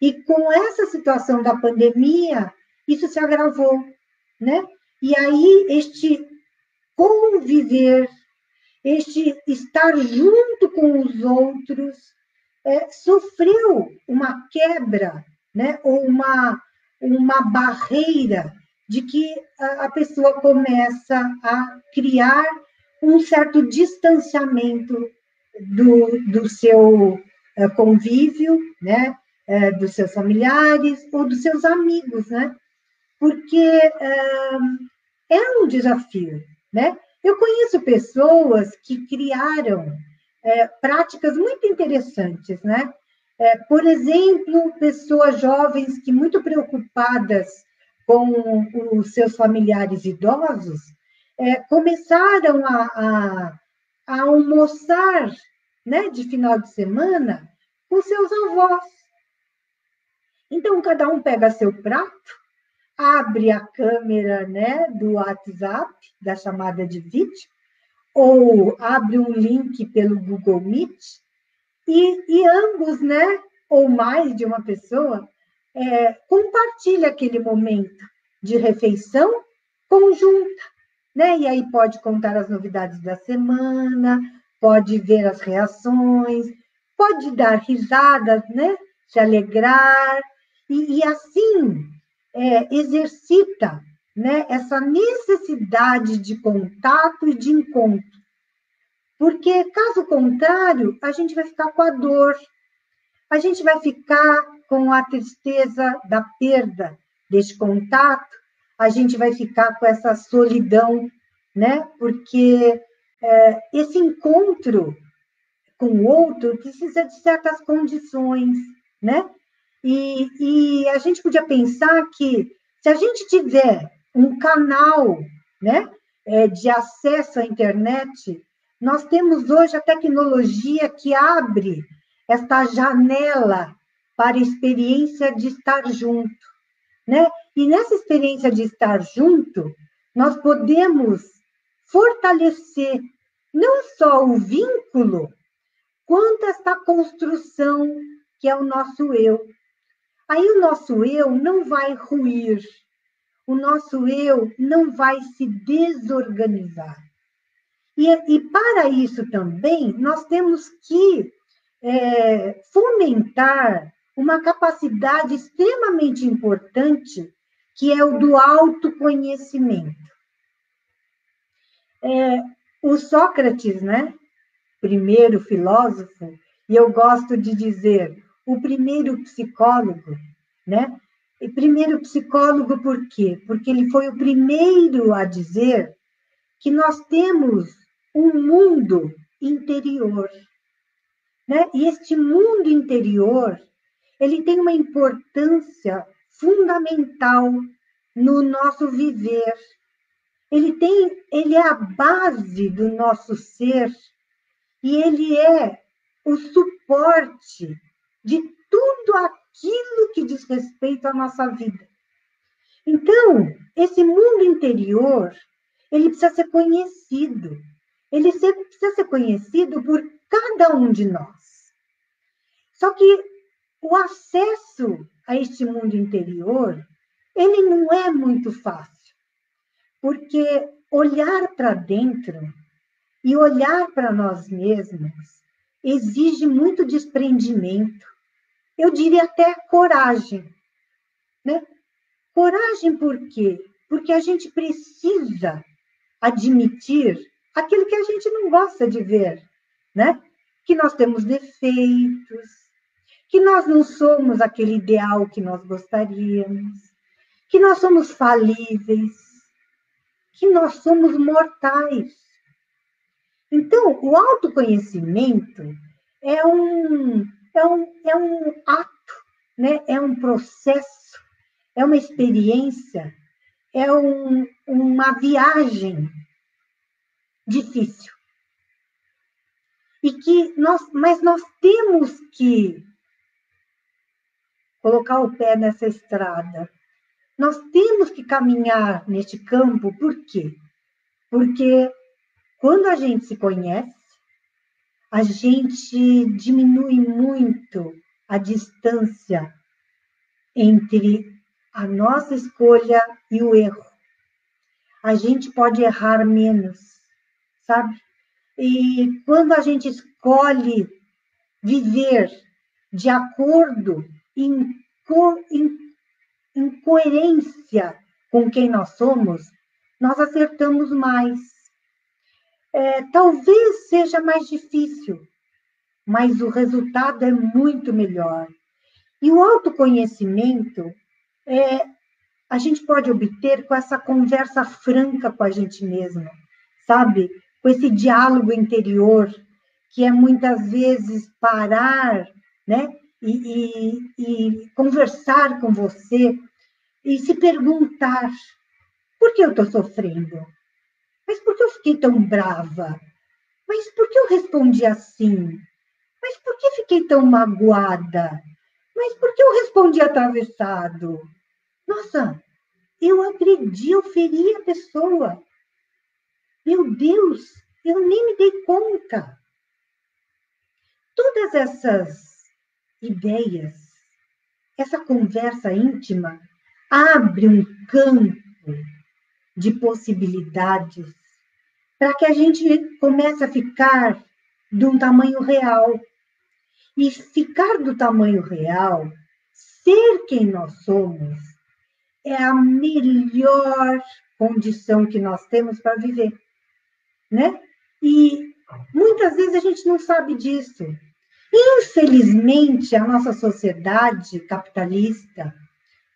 e com essa situação da pandemia, isso se agravou, né? E aí, este conviver, este estar junto com os outros, é, sofreu uma quebra né? ou uma, uma barreira de que a, a pessoa começa a criar um certo distanciamento do, do seu uh, convívio, né? Uh, dos seus familiares ou dos seus amigos, né? Porque uh, é um desafio, né? Eu conheço pessoas que criaram é, práticas muito interessantes, né? É, por exemplo, pessoas jovens que muito preocupadas com os seus familiares idosos é, começaram a, a, a, almoçar, né, de final de semana com seus avós. Então cada um pega seu prato, abre a câmera, né, do WhatsApp, da chamada de vídeo, ou abre um link pelo Google Meet, e, e ambos, né, ou mais de uma pessoa, é, compartilha aquele momento de refeição conjunta, né? E aí pode contar as novidades da semana, pode ver as reações, pode dar risadas, né? Se alegrar, e, e assim é, exercita né, essa necessidade de contato e de encontro. Porque, caso contrário, a gente vai ficar com a dor, a gente vai ficar com a tristeza da perda deste contato, a gente vai ficar com essa solidão, né? Porque é, esse encontro com o outro precisa de certas condições, né? E, e a gente podia pensar que se a gente tiver um canal, né, é, de acesso à internet, nós temos hoje a tecnologia que abre esta janela para a experiência de estar junto, né? E nessa experiência de estar junto, nós podemos fortalecer não só o vínculo, quanto esta construção que é o nosso eu. Aí o nosso eu não vai ruir, o nosso eu não vai se desorganizar. E, e para isso também, nós temos que é, fomentar uma capacidade extremamente importante, que é o do autoconhecimento. É, o Sócrates, né, primeiro filósofo, e eu gosto de dizer, o primeiro psicólogo, né? E primeiro psicólogo por quê? Porque ele foi o primeiro a dizer que nós temos um mundo interior, né? E este mundo interior, ele tem uma importância fundamental no nosso viver. Ele tem, ele é a base do nosso ser e ele é o suporte de tudo aquilo que diz respeito à nossa vida. Então, esse mundo interior, ele precisa ser conhecido. Ele precisa ser conhecido por cada um de nós. Só que o acesso a este mundo interior, ele não é muito fácil, porque olhar para dentro e olhar para nós mesmos exige muito desprendimento, eu diria até coragem, né? Coragem por quê? Porque a gente precisa admitir aquilo que a gente não gosta de ver, né? Que nós temos defeitos, que nós não somos aquele ideal que nós gostaríamos, que nós somos falíveis, que nós somos mortais. Então, o autoconhecimento é um, é um, é um ato, né? é um processo, é uma experiência, é um, uma viagem difícil. E que nós, mas nós temos que colocar o pé nessa estrada. Nós temos que caminhar neste campo, por quê? Porque quando a gente se conhece, a gente diminui muito a distância entre a nossa escolha e o erro. A gente pode errar menos, sabe? E quando a gente escolhe viver de acordo em co em, em coerência com quem nós somos, nós acertamos mais. É, talvez seja mais difícil, mas o resultado é muito melhor. E o autoconhecimento é, a gente pode obter com essa conversa franca com a gente mesma, sabe? Com esse diálogo interior, que é muitas vezes parar, né? E, e, e conversar com você e se perguntar: por que eu estou sofrendo? Mas por que eu fiquei tão brava? Mas por que eu respondi assim? Mas por que fiquei tão magoada? Mas por que eu respondi atravessado? Nossa, eu agredi, eu feri a pessoa. Meu Deus, eu nem me dei conta. Todas essas ideias, essa conversa íntima, abre um campo de possibilidades para que a gente comece a ficar de um tamanho real. E ficar do tamanho real, ser quem nós somos, é a melhor condição que nós temos para viver, né? E muitas vezes a gente não sabe disso. Infelizmente, a nossa sociedade capitalista,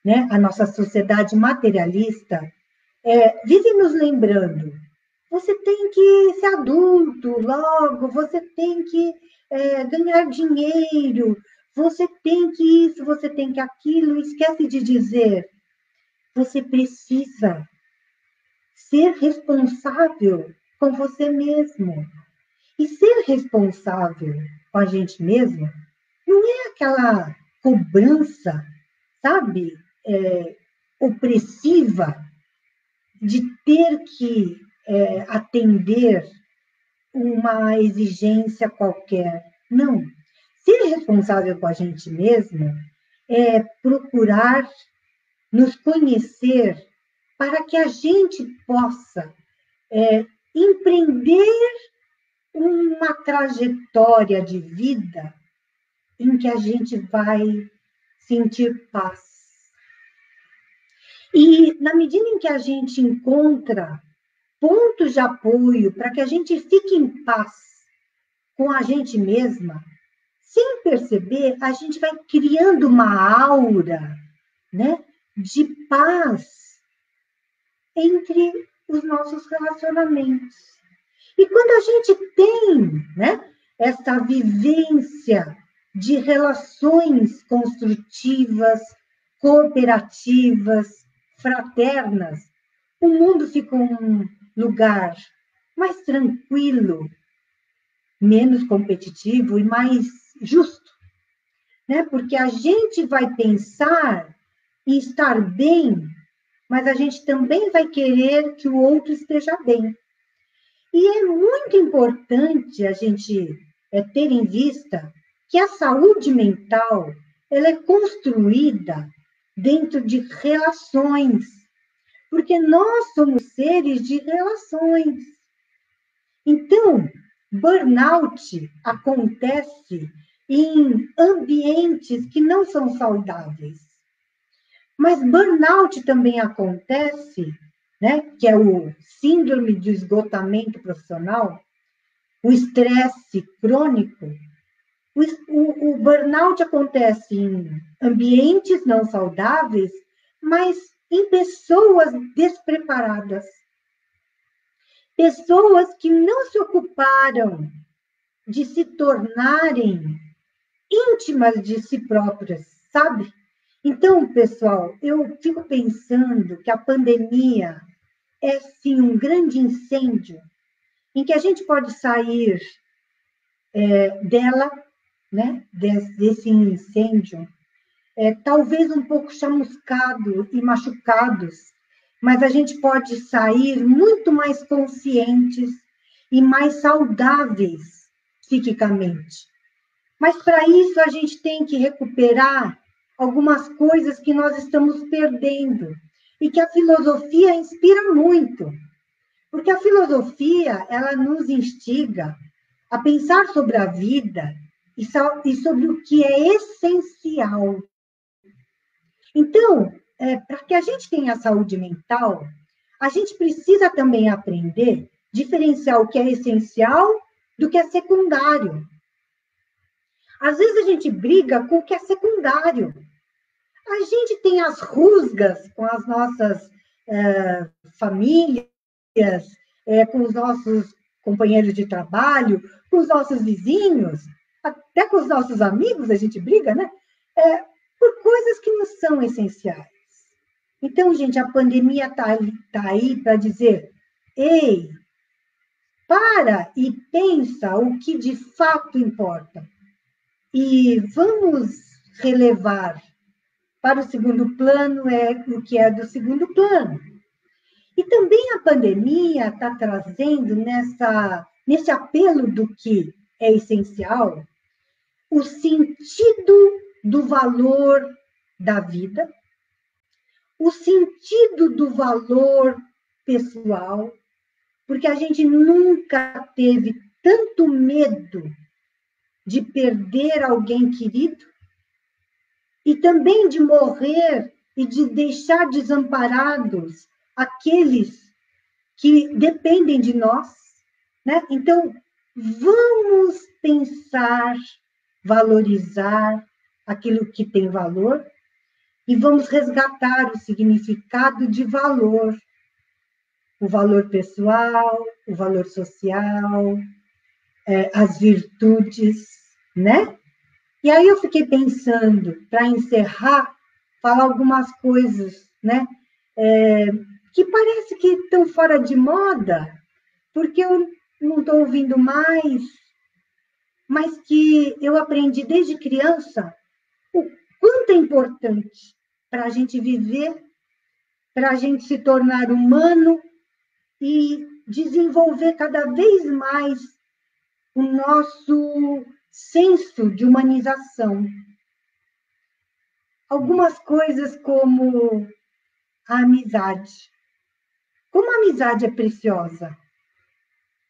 né, a nossa sociedade materialista, é, vive nos lembrando: você tem que ser adulto logo, você tem que é, ganhar dinheiro, você tem que isso, você tem que aquilo, esquece de dizer você precisa ser responsável com você mesmo. E ser responsável com a gente mesmo não é aquela cobrança, sabe, é, opressiva de ter que é, atender uma exigência qualquer. Não. Ser responsável com a gente mesmo é procurar nos conhecer para que a gente possa é, empreender uma trajetória de vida em que a gente vai sentir paz. E na medida em que a gente encontra pontos de apoio para que a gente fique em paz com a gente mesma, sem perceber, a gente vai criando uma aura, né? de paz entre os nossos relacionamentos. E quando a gente tem né, essa vivência de relações construtivas, cooperativas, fraternas, o mundo fica um lugar mais tranquilo, menos competitivo e mais justo. Né? Porque a gente vai pensar e estar bem, mas a gente também vai querer que o outro esteja bem. E é muito importante a gente é, ter em vista que a saúde mental ela é construída dentro de relações, porque nós somos seres de relações. Então, burnout acontece em ambientes que não são saudáveis. Mas burnout também acontece, né, que é o síndrome de esgotamento profissional, o estresse crônico. O, o, burnout acontece em ambientes não saudáveis, mas em pessoas despreparadas. Pessoas que não se ocuparam de se tornarem íntimas de si próprias, sabe? Então, pessoal, eu fico pensando que a pandemia é sim um grande incêndio em que a gente pode sair é, dela, né, desse, desse incêndio, é, talvez um pouco chamuscado e machucados, mas a gente pode sair muito mais conscientes e mais saudáveis psiquicamente. Mas para isso a gente tem que recuperar algumas coisas que nós estamos perdendo e que a filosofia inspira muito. Porque a filosofia, ela nos instiga a pensar sobre a vida e sobre o que é essencial. Então, é, para que a gente tenha saúde mental, a gente precisa também aprender diferenciar o que é essencial do que é secundário. Às vezes a gente briga com o que é secundário. A gente tem as rusgas com as nossas é, famílias, é, com os nossos companheiros de trabalho, com os nossos vizinhos, até com os nossos amigos a gente briga, né? É, por coisas que não são essenciais. Então, gente, a pandemia está tá aí para dizer: ei, para e pensa o que de fato importa. E vamos relevar para o segundo plano é o que é do segundo plano. E também a pandemia está trazendo nessa, nesse apelo do que é essencial o sentido do valor da vida, o sentido do valor pessoal, porque a gente nunca teve tanto medo de perder alguém querido e também de morrer e de deixar desamparados aqueles que dependem de nós, né? Então, vamos pensar, valorizar aquilo que tem valor e vamos resgatar o significado de valor o valor pessoal, o valor social, é, as virtudes, né? E aí eu fiquei pensando, para encerrar, falar algumas coisas, né? É, que parece que estão fora de moda, porque eu não estou ouvindo mais, mas que eu aprendi desde criança o quanto é importante para a gente viver, para a gente se tornar humano e desenvolver cada vez mais o nosso senso de humanização. Algumas coisas como a amizade. Como a amizade é preciosa.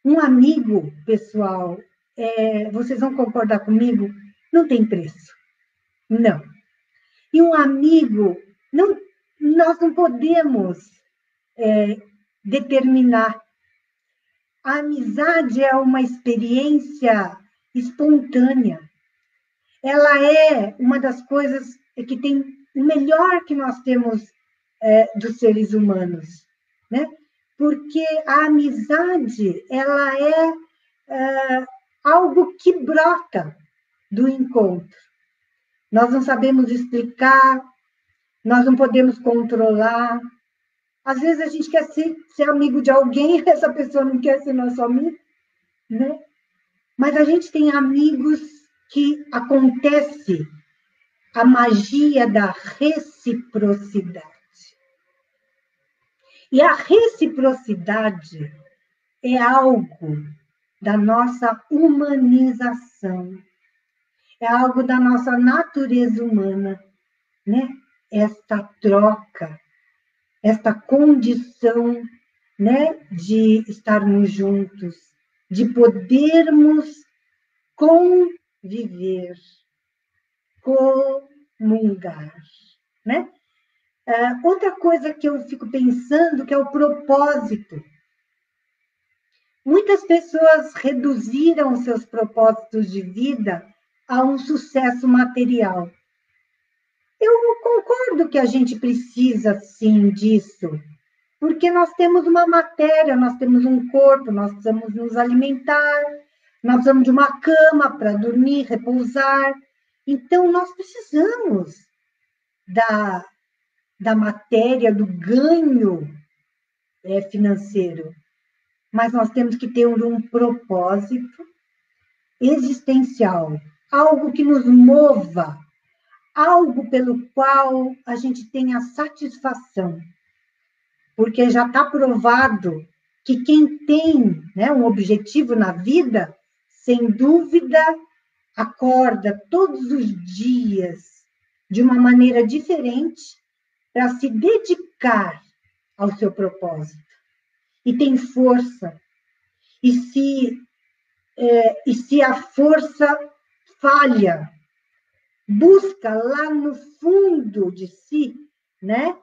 Um amigo, pessoal, é, vocês vão concordar comigo, não tem preço. Não. E um amigo, não, nós não podemos é, determinar. A amizade é uma experiência espontânea. Ela é uma das coisas que tem o melhor que nós temos é, dos seres humanos, né? Porque a amizade ela é, é algo que brota do encontro. Nós não sabemos explicar, nós não podemos controlar, às vezes a gente quer ser, ser amigo de alguém, essa pessoa não quer ser nosso amigo, né? Mas a gente tem amigos que acontece a magia da reciprocidade. E a reciprocidade é algo da nossa humanização, é algo da nossa natureza humana, né? Esta troca, esta condição né, de estarmos juntos, de podermos conviver, comungar, né? Uh, outra coisa que eu fico pensando que é o propósito. Muitas pessoas reduziram seus propósitos de vida a um sucesso material. Eu concordo que a gente precisa sim disso, porque nós temos uma matéria, nós temos um corpo, nós precisamos nos alimentar, nós precisamos de uma cama para dormir, repousar. Então, nós precisamos da, da matéria, do ganho é, financeiro. Mas nós temos que ter um, um propósito existencial, algo que nos mova algo pelo qual a gente tenha satisfação, porque já está provado que quem tem né, um objetivo na vida, sem dúvida, acorda todos os dias de uma maneira diferente para se dedicar ao seu propósito. E tem força. E se, é, e se a força falha, busca lá no fundo de si, né?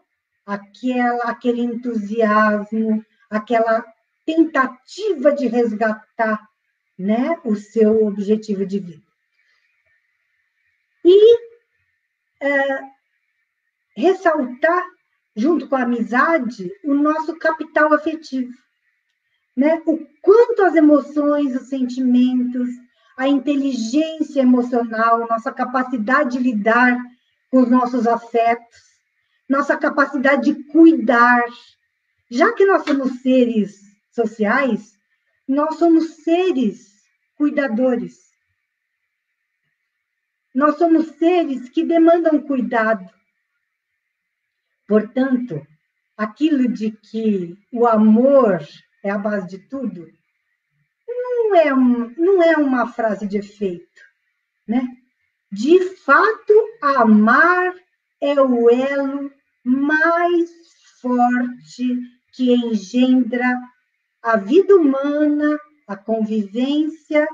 Aquela, aquele entusiasmo, aquela tentativa de resgatar, né, o seu objetivo de vida. E é, ressaltar, junto com a amizade, o nosso capital afetivo. Né? O quanto as emoções, os sentimentos, a inteligência emocional, nossa capacidade de lidar com os nossos afetos, nossa capacidade de cuidar. Já que nós somos seres sociais, nós somos seres cuidadores. Nós somos seres que demandam cuidado. Portanto, aquilo de que o amor é a base de tudo, não é, um, não é uma frase de efeito, né? De fato, amar é o elo mais forte que engendra a vida humana, a convivência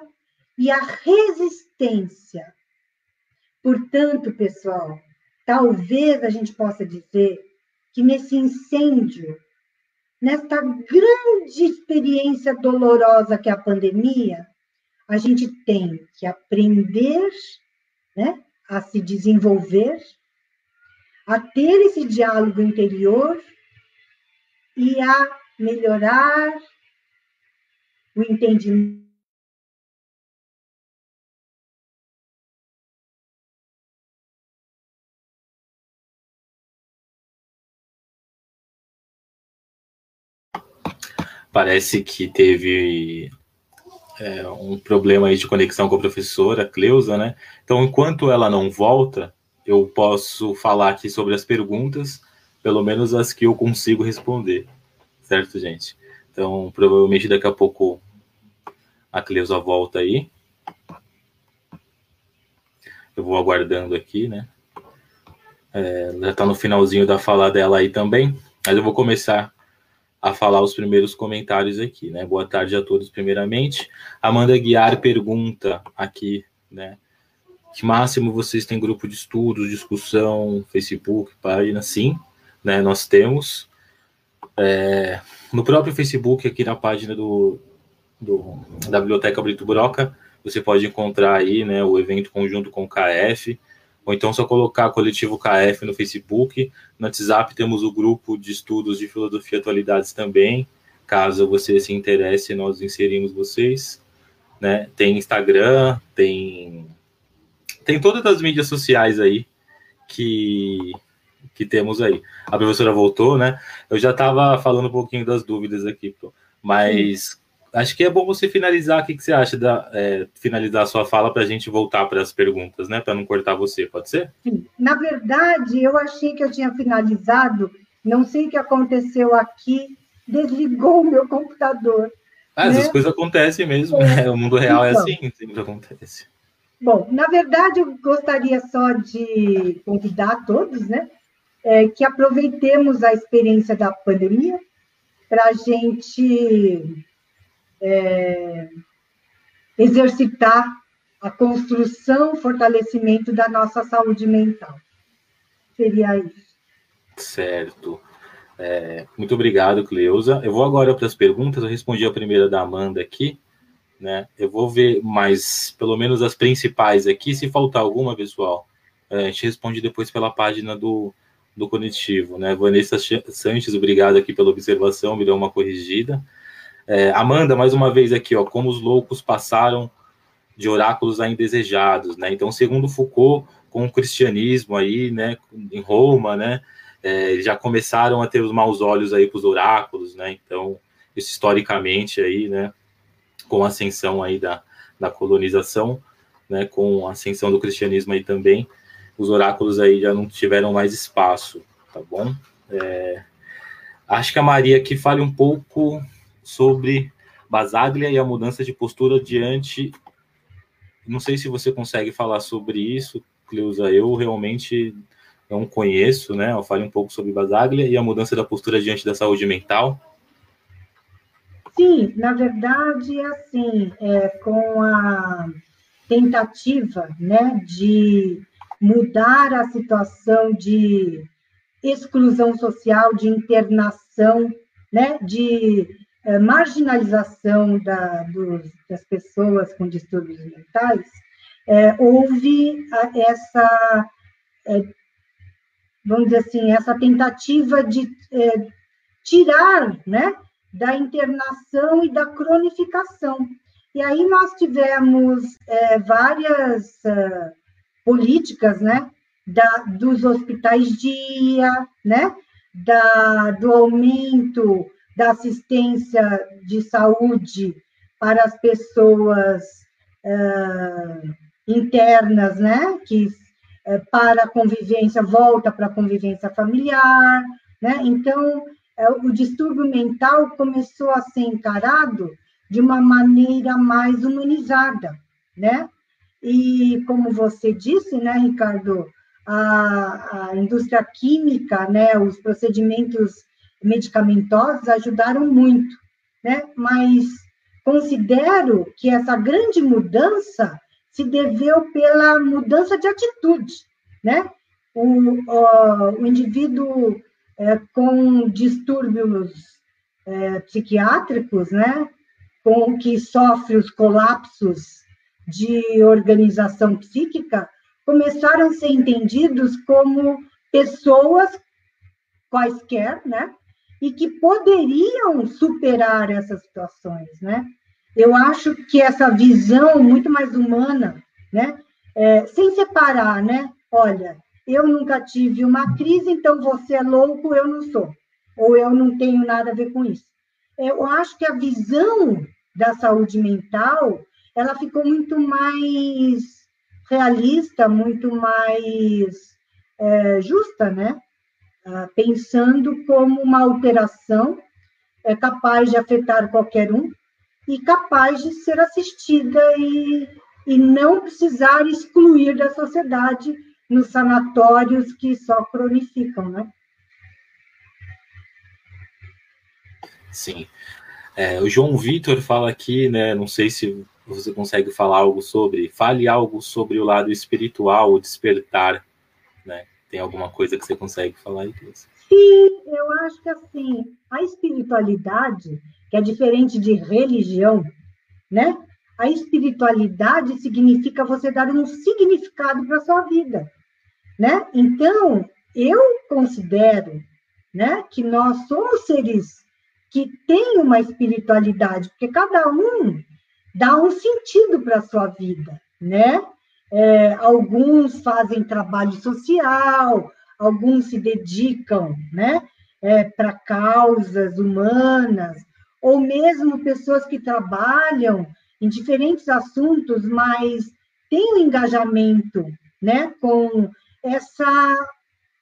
e a resistência. Portanto, pessoal, talvez a gente possa dizer que nesse incêndio nesta grande experiência dolorosa que é a pandemia, a gente tem que aprender né, a se desenvolver, a ter esse diálogo interior e a melhorar o entendimento parece que teve é, um problema aí de conexão com a professora Cleusa, né? Então, enquanto ela não volta, eu posso falar aqui sobre as perguntas, pelo menos as que eu consigo responder, certo, gente? Então, provavelmente daqui a pouco a Cleusa volta aí. Eu vou aguardando aqui, né? É, já está no finalzinho da fala dela aí também, mas eu vou começar a falar os primeiros comentários aqui, né? Boa tarde a todos, primeiramente. Amanda Guiar pergunta aqui, né? Que máximo vocês têm grupo de estudos, discussão, Facebook, página? Sim, né? Nós temos. É, no próprio Facebook, aqui na página do, do, da Biblioteca Brito Broca, você pode encontrar aí, né? O evento conjunto com o KF ou então só colocar Coletivo KF no Facebook. No WhatsApp temos o grupo de estudos de filosofia e atualidades também. Caso você se interesse, nós inserimos vocês. Né? Tem Instagram, tem tem todas as mídias sociais aí que que temos aí. A professora voltou, né? Eu já estava falando um pouquinho das dúvidas aqui, mas acho que é bom você finalizar. O que, que você acha da é, finalizar a sua fala para a gente voltar para as perguntas, né? Para não cortar você, pode ser? Sim. Na verdade, eu achei que eu tinha finalizado. Não sei o que aconteceu aqui. Desligou o meu computador. Ah, né? Essas coisas acontecem mesmo. É. Né? O mundo real é então, é assim, sempre acontece. Bom, na verdade, eu gostaria só de convidar todos, né? É, que aproveitemos a experiência da pandemia para a gente é, exercitar a construção, fortalecimento da nossa saúde mental. Seria isso. Certo. É, muito obrigado, Cleusa. Eu vou agora para as perguntas. Eu respondi a primeira da Amanda aqui. Né? Eu vou ver mais, pelo menos as principais aqui. Se faltar alguma, pessoal, é, a gente responde depois pela página do, do coletivo. Né? Vanessa Sanches, obrigado aqui pela observação, me deu uma corrigida. É, Amanda, mais uma vez aqui, ó, como os loucos passaram de oráculos a indesejados, né? Então, segundo Foucault, com o cristianismo aí, né, em Roma, né, é, já começaram a ter os maus olhos aí para os oráculos, né? Então, isso historicamente aí, né, com a ascensão aí da, da colonização, né, com a ascensão do cristianismo aí também, os oráculos aí já não tiveram mais espaço, tá bom? É, acho que a Maria aqui fale um pouco sobre Basaglia e a mudança de postura diante. Não sei se você consegue falar sobre isso, Cleusa. Eu realmente não conheço, né? Eu fale um pouco sobre Basaglia e a mudança da postura diante da saúde mental. Sim, na verdade, assim, é, com a tentativa, né, de mudar a situação de exclusão social, de internação, né, de é, marginalização da, dos, das pessoas com distúrbios mentais, é, houve essa, é, vamos dizer assim, essa tentativa de é, tirar, né, da internação e da cronificação. E aí nós tivemos é, várias uh, políticas, né, da, dos hospitais dia, né, da, do aumento da assistência de saúde para as pessoas uh, internas, né, que uh, para a convivência, volta para a convivência familiar, né, então o distúrbio mental começou a ser encarado de uma maneira mais humanizada, né, e como você disse, né, Ricardo, a, a indústria química, né, os procedimentos medicamentosos ajudaram muito, né? Mas considero que essa grande mudança se deveu pela mudança de atitude, né? O, o, o indivíduo é, com distúrbios é, psiquiátricos, né? Com que sofre os colapsos de organização psíquica, começaram a ser entendidos como pessoas quaisquer, né? e que poderiam superar essas situações, né? Eu acho que essa visão muito mais humana, né? É, sem separar, né? Olha, eu nunca tive uma crise, então você é louco, eu não sou, ou eu não tenho nada a ver com isso. Eu acho que a visão da saúde mental, ela ficou muito mais realista, muito mais é, justa, né? Ah, pensando como uma alteração é capaz de afetar qualquer um e capaz de ser assistida e, e não precisar excluir da sociedade nos sanatórios que só cronificam, né? Sim. É, o João Vitor fala aqui, né? Não sei se você consegue falar algo sobre, fale algo sobre o lado espiritual, o despertar, né? Tem alguma coisa que você consegue falar aí? Sim, eu acho que assim, a espiritualidade, que é diferente de religião, né? A espiritualidade significa você dar um significado para a sua vida, né? Então, eu considero, né, que nós somos seres que têm uma espiritualidade, porque cada um dá um sentido para a sua vida, né? É, alguns fazem trabalho social, alguns se dedicam né, é, para causas humanas, ou mesmo pessoas que trabalham em diferentes assuntos, mas têm um engajamento né, com essa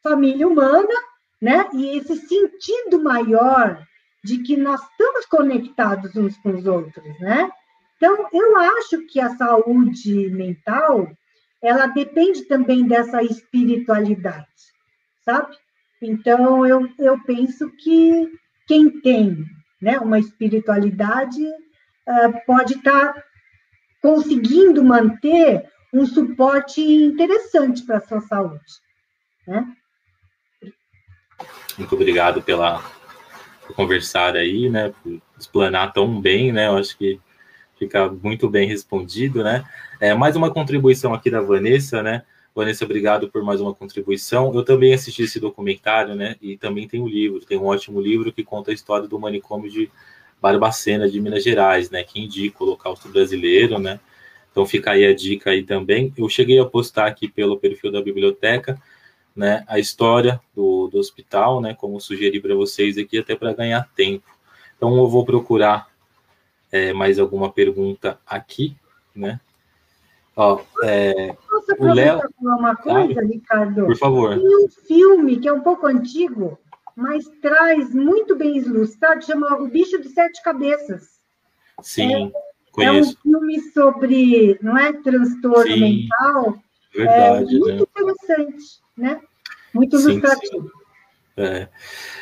família humana né, e esse sentido maior de que nós estamos conectados uns com os outros, né? Então, eu acho que a saúde mental, ela depende também dessa espiritualidade, sabe? Então, eu, eu penso que quem tem né, uma espiritualidade uh, pode estar tá conseguindo manter um suporte interessante para a sua saúde. Né? Muito obrigado pela por conversar aí, né? Por explanar tão bem, né? Eu acho que fica muito bem respondido, né? É, mais uma contribuição aqui da Vanessa, né? Vanessa, obrigado por mais uma contribuição. Eu também assisti esse documentário, né? E também tem um livro, tem um ótimo livro que conta a história do manicômio de Barbacena, de Minas Gerais, né? Que indica o Holocausto brasileiro, né? Então fica aí a dica aí também. Eu cheguei a postar aqui pelo perfil da biblioteca, né? A história do, do hospital, né? Como sugeri para vocês aqui, até para ganhar tempo. Então eu vou procurar é, mais alguma pergunta aqui, né? Ó, é, Posso aproveitar falar uma coisa, ah, Ricardo? Por favor. Tem um filme que é um pouco antigo, mas traz muito bem ilustrado, chama O Bicho de Sete Cabeças. Sim, é, conheço. É um filme sobre, não é, transtorno sim, mental. Verdade, é muito né? interessante, né? Muito ilustrativo. É,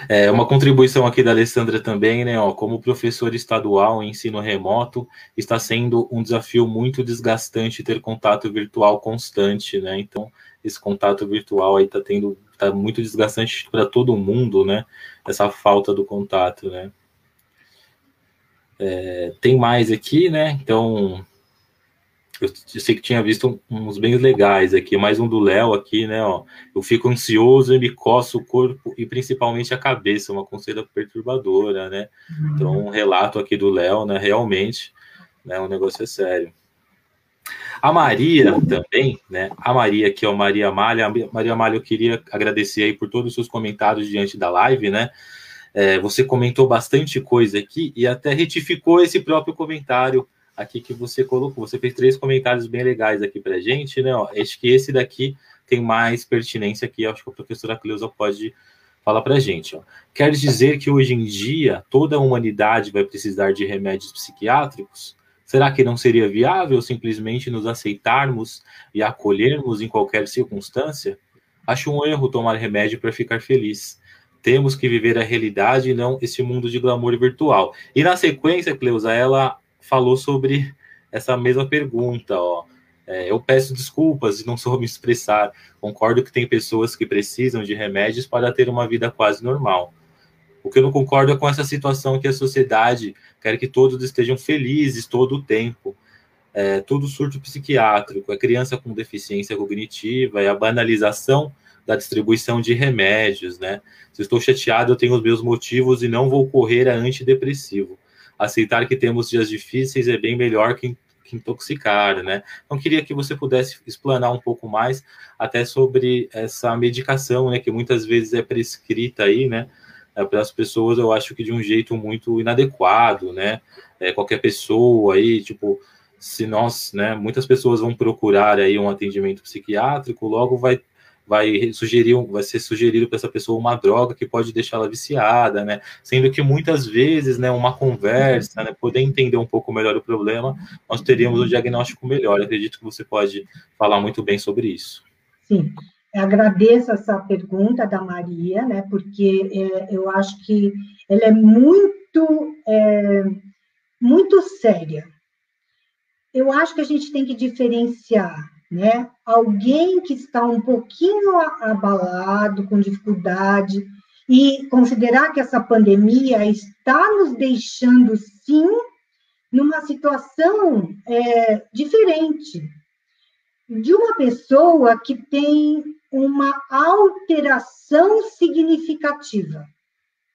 é uma contribuição aqui da Alessandra também, né? Ó, como professor estadual em ensino remoto, está sendo um desafio muito desgastante ter contato virtual constante, né? Então, esse contato virtual aí está tendo, tá muito desgastante para todo mundo, né? Essa falta do contato, né? É, tem mais aqui, né? Então, eu, eu, sei que tinha visto uns bem legais aqui, mais um do Léo aqui, né? Ó, eu fico ansioso e me coço o corpo e principalmente a cabeça, uma conselha perturbadora, né? Uhum. Então, um relato aqui do Léo, né? Realmente, né? O negócio é sério. A Maria também, né? A Maria aqui, ó, Maria Malha. Maria Malha, eu queria agradecer aí por todos os seus comentários diante da live, né? É, você comentou bastante coisa aqui e até retificou esse próprio comentário aqui que você colocou. Você fez três comentários bem legais aqui para gente, né? Ó, acho que esse daqui tem mais pertinência aqui. Acho que a professora Cleusa pode falar para gente. Ó. Quer dizer que hoje em dia toda a humanidade vai precisar de remédios psiquiátricos? Será que não seria viável simplesmente nos aceitarmos e acolhermos em qualquer circunstância? Acho um erro tomar remédio para ficar feliz. Temos que viver a realidade e não esse mundo de glamour virtual. E na sequência, Cleusa, ela falou sobre essa mesma pergunta, ó. É, eu peço desculpas e não soube me expressar. Concordo que tem pessoas que precisam de remédios para ter uma vida quase normal. O que eu não concordo é com essa situação que a sociedade quer que todos estejam felizes todo o tempo. É, tudo surto psiquiátrico, a criança com deficiência cognitiva e a banalização da distribuição de remédios, né? Se estou chateado, eu tenho os meus motivos e não vou correr a antidepressivo aceitar que temos dias difíceis é bem melhor que, que intoxicar, né? Então, queria que você pudesse explanar um pouco mais até sobre essa medicação, né, que muitas vezes é prescrita aí, né, é, para as pessoas, eu acho que de um jeito muito inadequado, né? É, qualquer pessoa aí, tipo, se nós, né, muitas pessoas vão procurar aí um atendimento psiquiátrico, logo vai vai sugerir, vai ser sugerido para essa pessoa uma droga que pode deixá-la viciada, né? Sendo que muitas vezes, né, uma conversa, né, poder entender um pouco melhor o problema, nós teríamos um diagnóstico melhor. Eu acredito que você pode falar muito bem sobre isso. Sim, eu agradeço essa pergunta da Maria, né? Porque é, eu acho que ela é muito, é, muito séria. Eu acho que a gente tem que diferenciar né? Alguém que está um pouquinho abalado, com dificuldade, e considerar que essa pandemia está nos deixando, sim, numa situação é, diferente de uma pessoa que tem uma alteração significativa,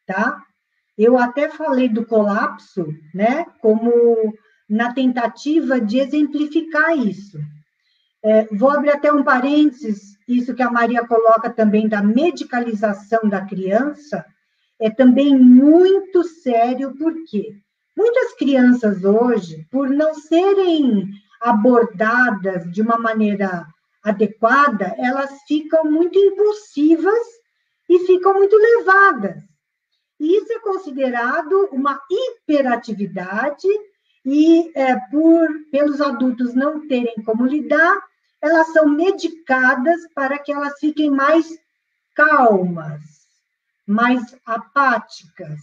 tá? Eu até falei do colapso, né, como na tentativa de exemplificar isso. É, vou abrir até um parênteses, isso que a Maria coloca também da medicalização da criança, é também muito sério, porque muitas crianças hoje, por não serem abordadas de uma maneira adequada, elas ficam muito impulsivas e ficam muito levadas. Isso é considerado uma hiperatividade e é, por pelos adultos não terem como lidar, elas são medicadas para que elas fiquem mais calmas, mais apáticas.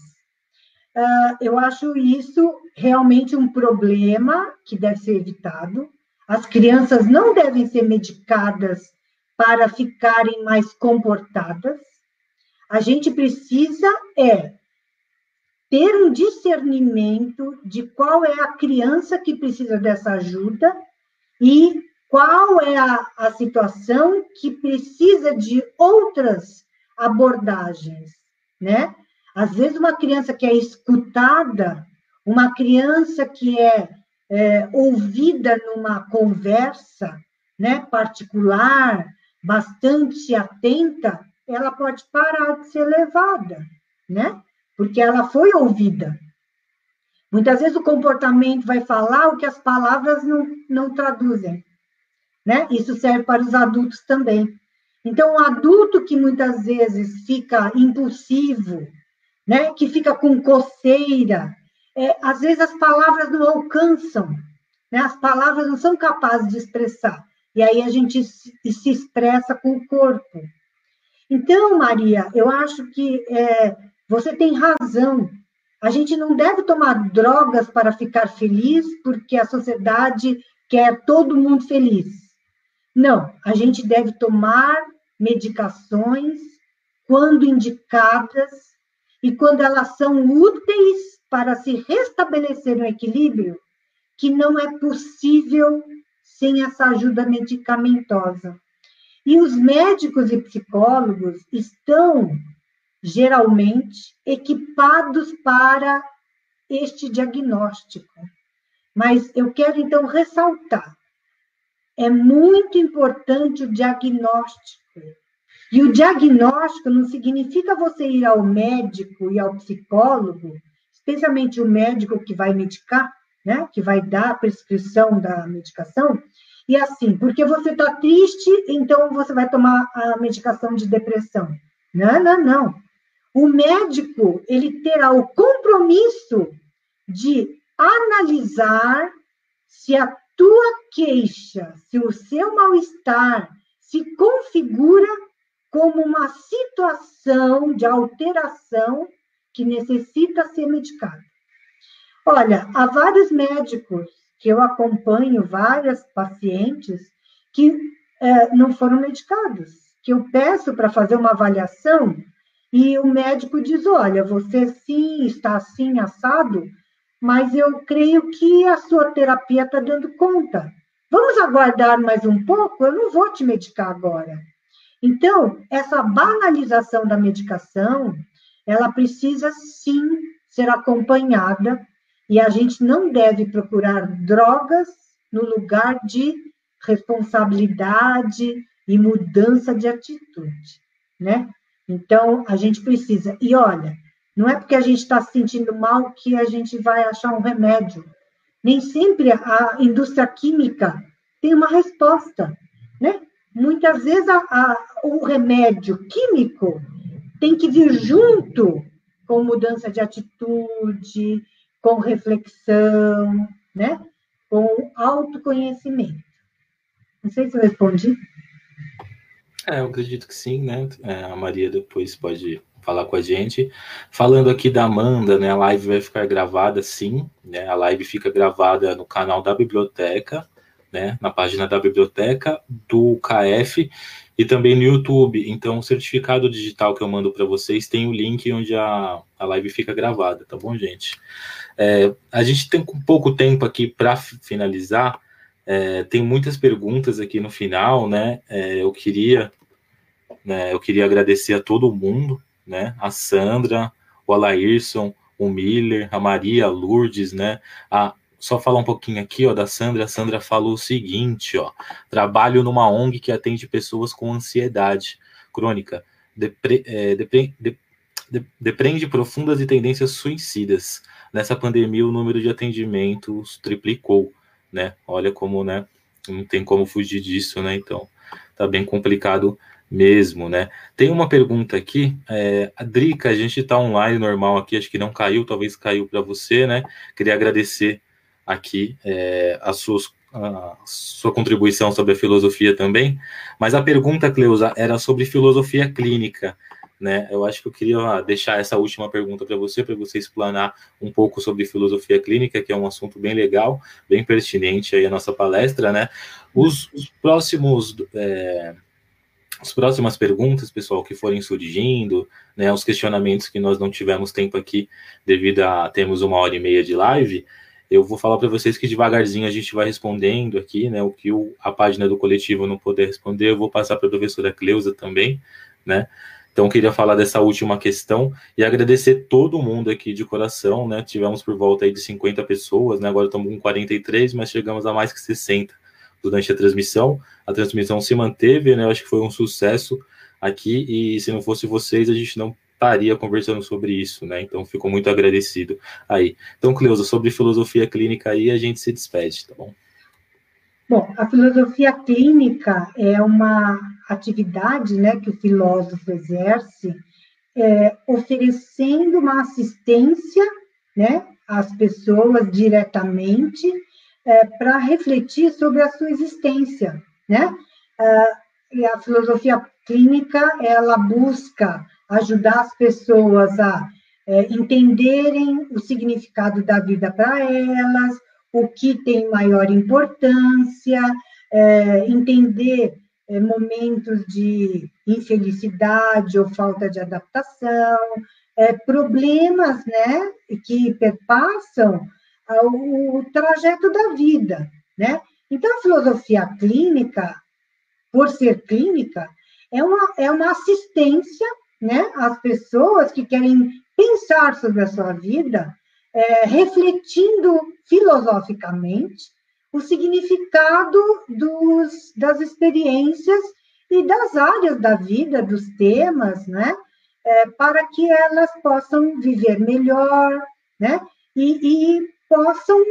Uh, eu acho isso realmente um problema que deve ser evitado. As crianças não devem ser medicadas para ficarem mais comportadas. A gente precisa é ter um discernimento de qual é a criança que precisa dessa ajuda e qual é a, a situação que precisa de outras abordagens, né? Às vezes, uma criança que é escutada, uma criança que é, é ouvida numa conversa né, particular, bastante atenta, ela pode parar de ser levada, né? Porque ela foi ouvida. Muitas vezes o comportamento vai falar o que as palavras não, não traduzem né? Isso serve para os adultos também. Então, o adulto que muitas vezes fica impulsivo, né? Que fica com coceira, é, às vezes as palavras não alcançam, né? As palavras não são capazes de expressar. E aí a gente se, expressa com o corpo. Então, Maria, eu acho que é, você tem razão. A gente não deve tomar drogas para ficar feliz, porque a sociedade quer todo mundo feliz. Não, a gente deve tomar medicações quando indicadas e quando elas são úteis para se restabelecer um equilíbrio que não é possível sem essa ajuda medicamentosa. E os médicos e psicólogos estão geralmente equipados para este diagnóstico. Mas eu quero então ressaltar: é muito importante o diagnóstico. E o diagnóstico não significa você ir ao médico e ao psicólogo, especialmente o médico que vai medicar, né, que vai dar a prescrição da medicação, e assim, porque você está triste, então você vai tomar a medicação de depressão. Não, não, não. O médico, ele terá o compromisso de analisar se a tua queixa, se o seu mal-estar se configura como uma situação de alteração que necessita ser medicada. Olha, há vários médicos que eu acompanho, várias pacientes que é, não foram medicados, que eu peço para fazer uma avaliação e o médico diz: olha, você sim está assim assado, mas eu creio que a sua terapia está dando conta. Vamos aguardar mais um pouco? Eu não vou te medicar agora. Então, essa banalização da medicação, ela precisa sim ser acompanhada e a gente não deve procurar drogas no lugar de responsabilidade e mudança de atitude, né? Então, a gente precisa. E olha, não é porque a gente está se sentindo mal que a gente vai achar um remédio. Nem sempre a indústria química tem uma resposta, né? Muitas vezes a, a, o remédio químico tem que vir junto com mudança de atitude, com reflexão, né? Com autoconhecimento. Não sei se eu respondi. É, eu acredito que sim, né? É, a Maria depois pode falar com a gente. Falando aqui da Amanda, né? A live vai ficar gravada, sim, né? A live fica gravada no canal da biblioteca, né? Na página da biblioteca do KF e também no YouTube. Então, o certificado digital que eu mando para vocês tem o link onde a, a live fica gravada, tá bom, gente? É, a gente tem pouco tempo aqui para finalizar. É, tem muitas perguntas aqui no final, né? É, eu queria, né, eu queria agradecer a todo mundo, né? A Sandra, o Alairson, o Miller, a Maria, a Lourdes, né? A, só falar um pouquinho aqui, ó, da Sandra. A Sandra falou o seguinte, ó: trabalho numa ONG que atende pessoas com ansiedade crônica, depre, é, depre, de, de, depreende profundas e tendências suicidas nessa pandemia o número de atendimentos triplicou, né? Olha como, né? Não tem como fugir disso, né? Então, tá bem complicado mesmo, né? Tem uma pergunta aqui, é, a Drica, a gente tá online normal aqui, acho que não caiu, talvez caiu para você, né? Queria agradecer aqui é, as suas a sua contribuição sobre a filosofia também, mas a pergunta, Cleusa, era sobre filosofia clínica né? Eu acho que eu queria deixar essa última pergunta para você, para você explanar um pouco sobre filosofia clínica, que é um assunto bem legal, bem pertinente aí a nossa palestra, né? Os, os próximos é, as próximas perguntas, pessoal, que forem surgindo, né, os questionamentos que nós não tivemos tempo aqui devido a temos uma hora e meia de live, eu vou falar para vocês que devagarzinho a gente vai respondendo aqui, né, o que o, a página do coletivo não puder responder, eu vou passar para a professora Cleusa também, né, então, queria falar dessa última questão e agradecer todo mundo aqui de coração, né? Tivemos por volta aí de 50 pessoas, né? Agora estamos com 43, mas chegamos a mais que 60 durante a transmissão. A transmissão se manteve, né? Eu acho que foi um sucesso aqui e se não fosse vocês, a gente não estaria conversando sobre isso, né? Então, fico muito agradecido aí. Então, Cleusa, sobre filosofia clínica aí, a gente se despede, tá bom? Bom, a filosofia clínica é uma atividade né, que o filósofo exerce, é, oferecendo uma assistência né, às pessoas diretamente é, para refletir sobre a sua existência. Né? Ah, e a filosofia clínica, ela busca ajudar as pessoas a é, entenderem o significado da vida para elas, o que tem maior importância, é, entender é, momentos de infelicidade ou falta de adaptação, é, problemas né, que perpassam o, o trajeto da vida. Né? Então, a filosofia clínica, por ser clínica, é uma, é uma assistência né, às pessoas que querem pensar sobre a sua vida, é, refletindo filosoficamente o significado dos, das experiências e das áreas da vida, dos temas, né? É, para que elas possam viver melhor, né? E, e, possam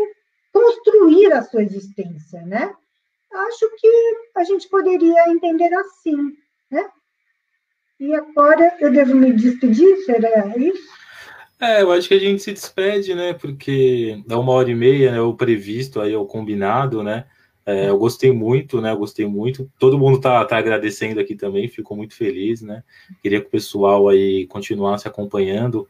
construir a sua existência, né? Acho que a gente poderia entender assim, né? E agora eu devo me despedir, será isso? É, eu acho que a gente se despede, né? Porque dá uma hora e meia, né? O previsto aí, o combinado, né? É, eu gostei muito, né? Eu gostei muito. Todo mundo tá, tá agradecendo aqui também, ficou muito feliz, né? Queria que o pessoal aí continuasse acompanhando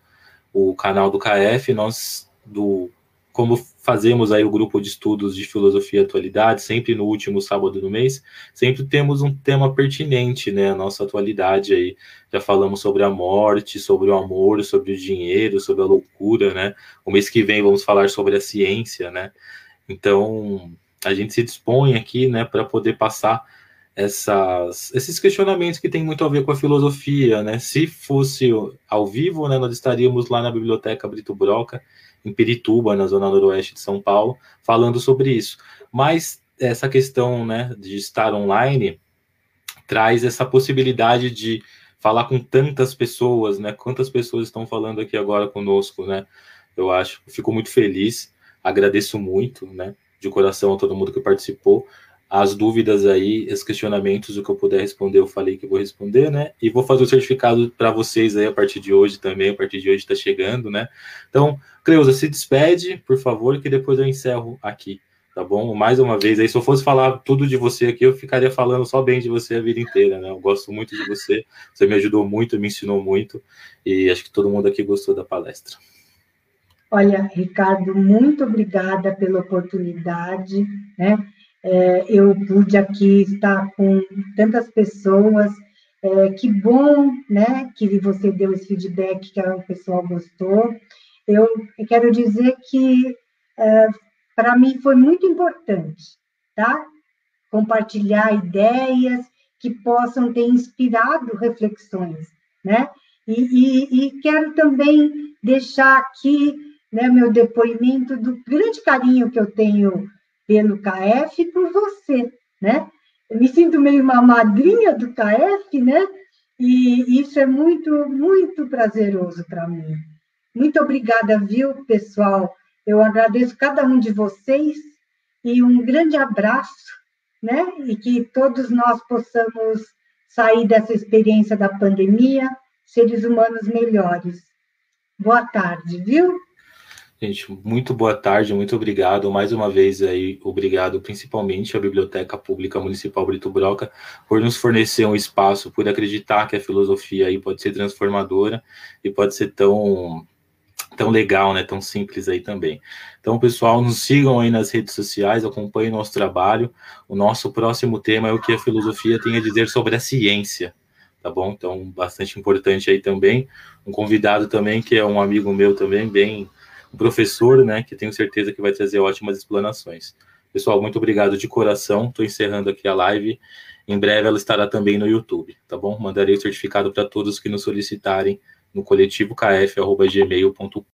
o canal do KF. Nós, do como fazemos aí o grupo de estudos de filosofia e atualidade, sempre no último sábado do mês, sempre temos um tema pertinente, né, a nossa atualidade aí. Já falamos sobre a morte, sobre o amor, sobre o dinheiro, sobre a loucura, né? O mês que vem vamos falar sobre a ciência, né? Então, a gente se dispõe aqui, né, para poder passar essas, esses questionamentos que tem muito a ver com a filosofia, né? Se fosse ao vivo, né, nós estaríamos lá na Biblioteca Brito Broca, em Pirituba, na zona noroeste de São Paulo, falando sobre isso. Mas essa questão né, de estar online traz essa possibilidade de falar com tantas pessoas, né? Quantas pessoas estão falando aqui agora conosco, né? Eu acho, fico muito feliz, agradeço muito, né? De coração a todo mundo que participou as dúvidas aí, os questionamentos, o que eu puder responder, eu falei que vou responder, né? E vou fazer o certificado para vocês aí a partir de hoje também, a partir de hoje está chegando, né? Então, Cleusa, se despede, por favor, que depois eu encerro aqui, tá bom? Mais uma vez, aí se eu fosse falar tudo de você aqui, eu ficaria falando só bem de você a vida inteira, né? Eu gosto muito de você, você me ajudou muito, me ensinou muito, e acho que todo mundo aqui gostou da palestra. Olha, Ricardo, muito obrigada pela oportunidade, né? É, eu pude aqui estar com tantas pessoas. É, que bom, né, que você deu esse feedback que o pessoal gostou. Eu quero dizer que é, para mim foi muito importante, tá? Compartilhar ideias que possam ter inspirado reflexões, né? E, e, e quero também deixar aqui né, meu depoimento do grande carinho que eu tenho pelo KF e por você, né? Eu me sinto meio uma madrinha do KF, né? E isso é muito, muito prazeroso para mim. Muito obrigada, viu, pessoal? Eu agradeço cada um de vocês e um grande abraço, né? E que todos nós possamos sair dessa experiência da pandemia seres humanos melhores. Boa tarde, viu? Gente, muito boa tarde, muito obrigado. Mais uma vez aí, obrigado principalmente à Biblioteca Pública Municipal Brito Broca por nos fornecer um espaço, por acreditar que a filosofia aí pode ser transformadora e pode ser tão tão legal, né, tão simples aí também. Então, pessoal, nos sigam aí nas redes sociais, acompanhem nosso trabalho. O nosso próximo tema é o que a filosofia tem a dizer sobre a ciência, tá bom? Então, bastante importante aí também. Um convidado também que é um amigo meu também, bem professor, né, que tenho certeza que vai trazer ótimas explanações. Pessoal, muito obrigado de coração. Estou encerrando aqui a live. Em breve ela estará também no YouTube, tá bom? Mandarei o certificado para todos que nos solicitarem no coletivo kf.gmail.com.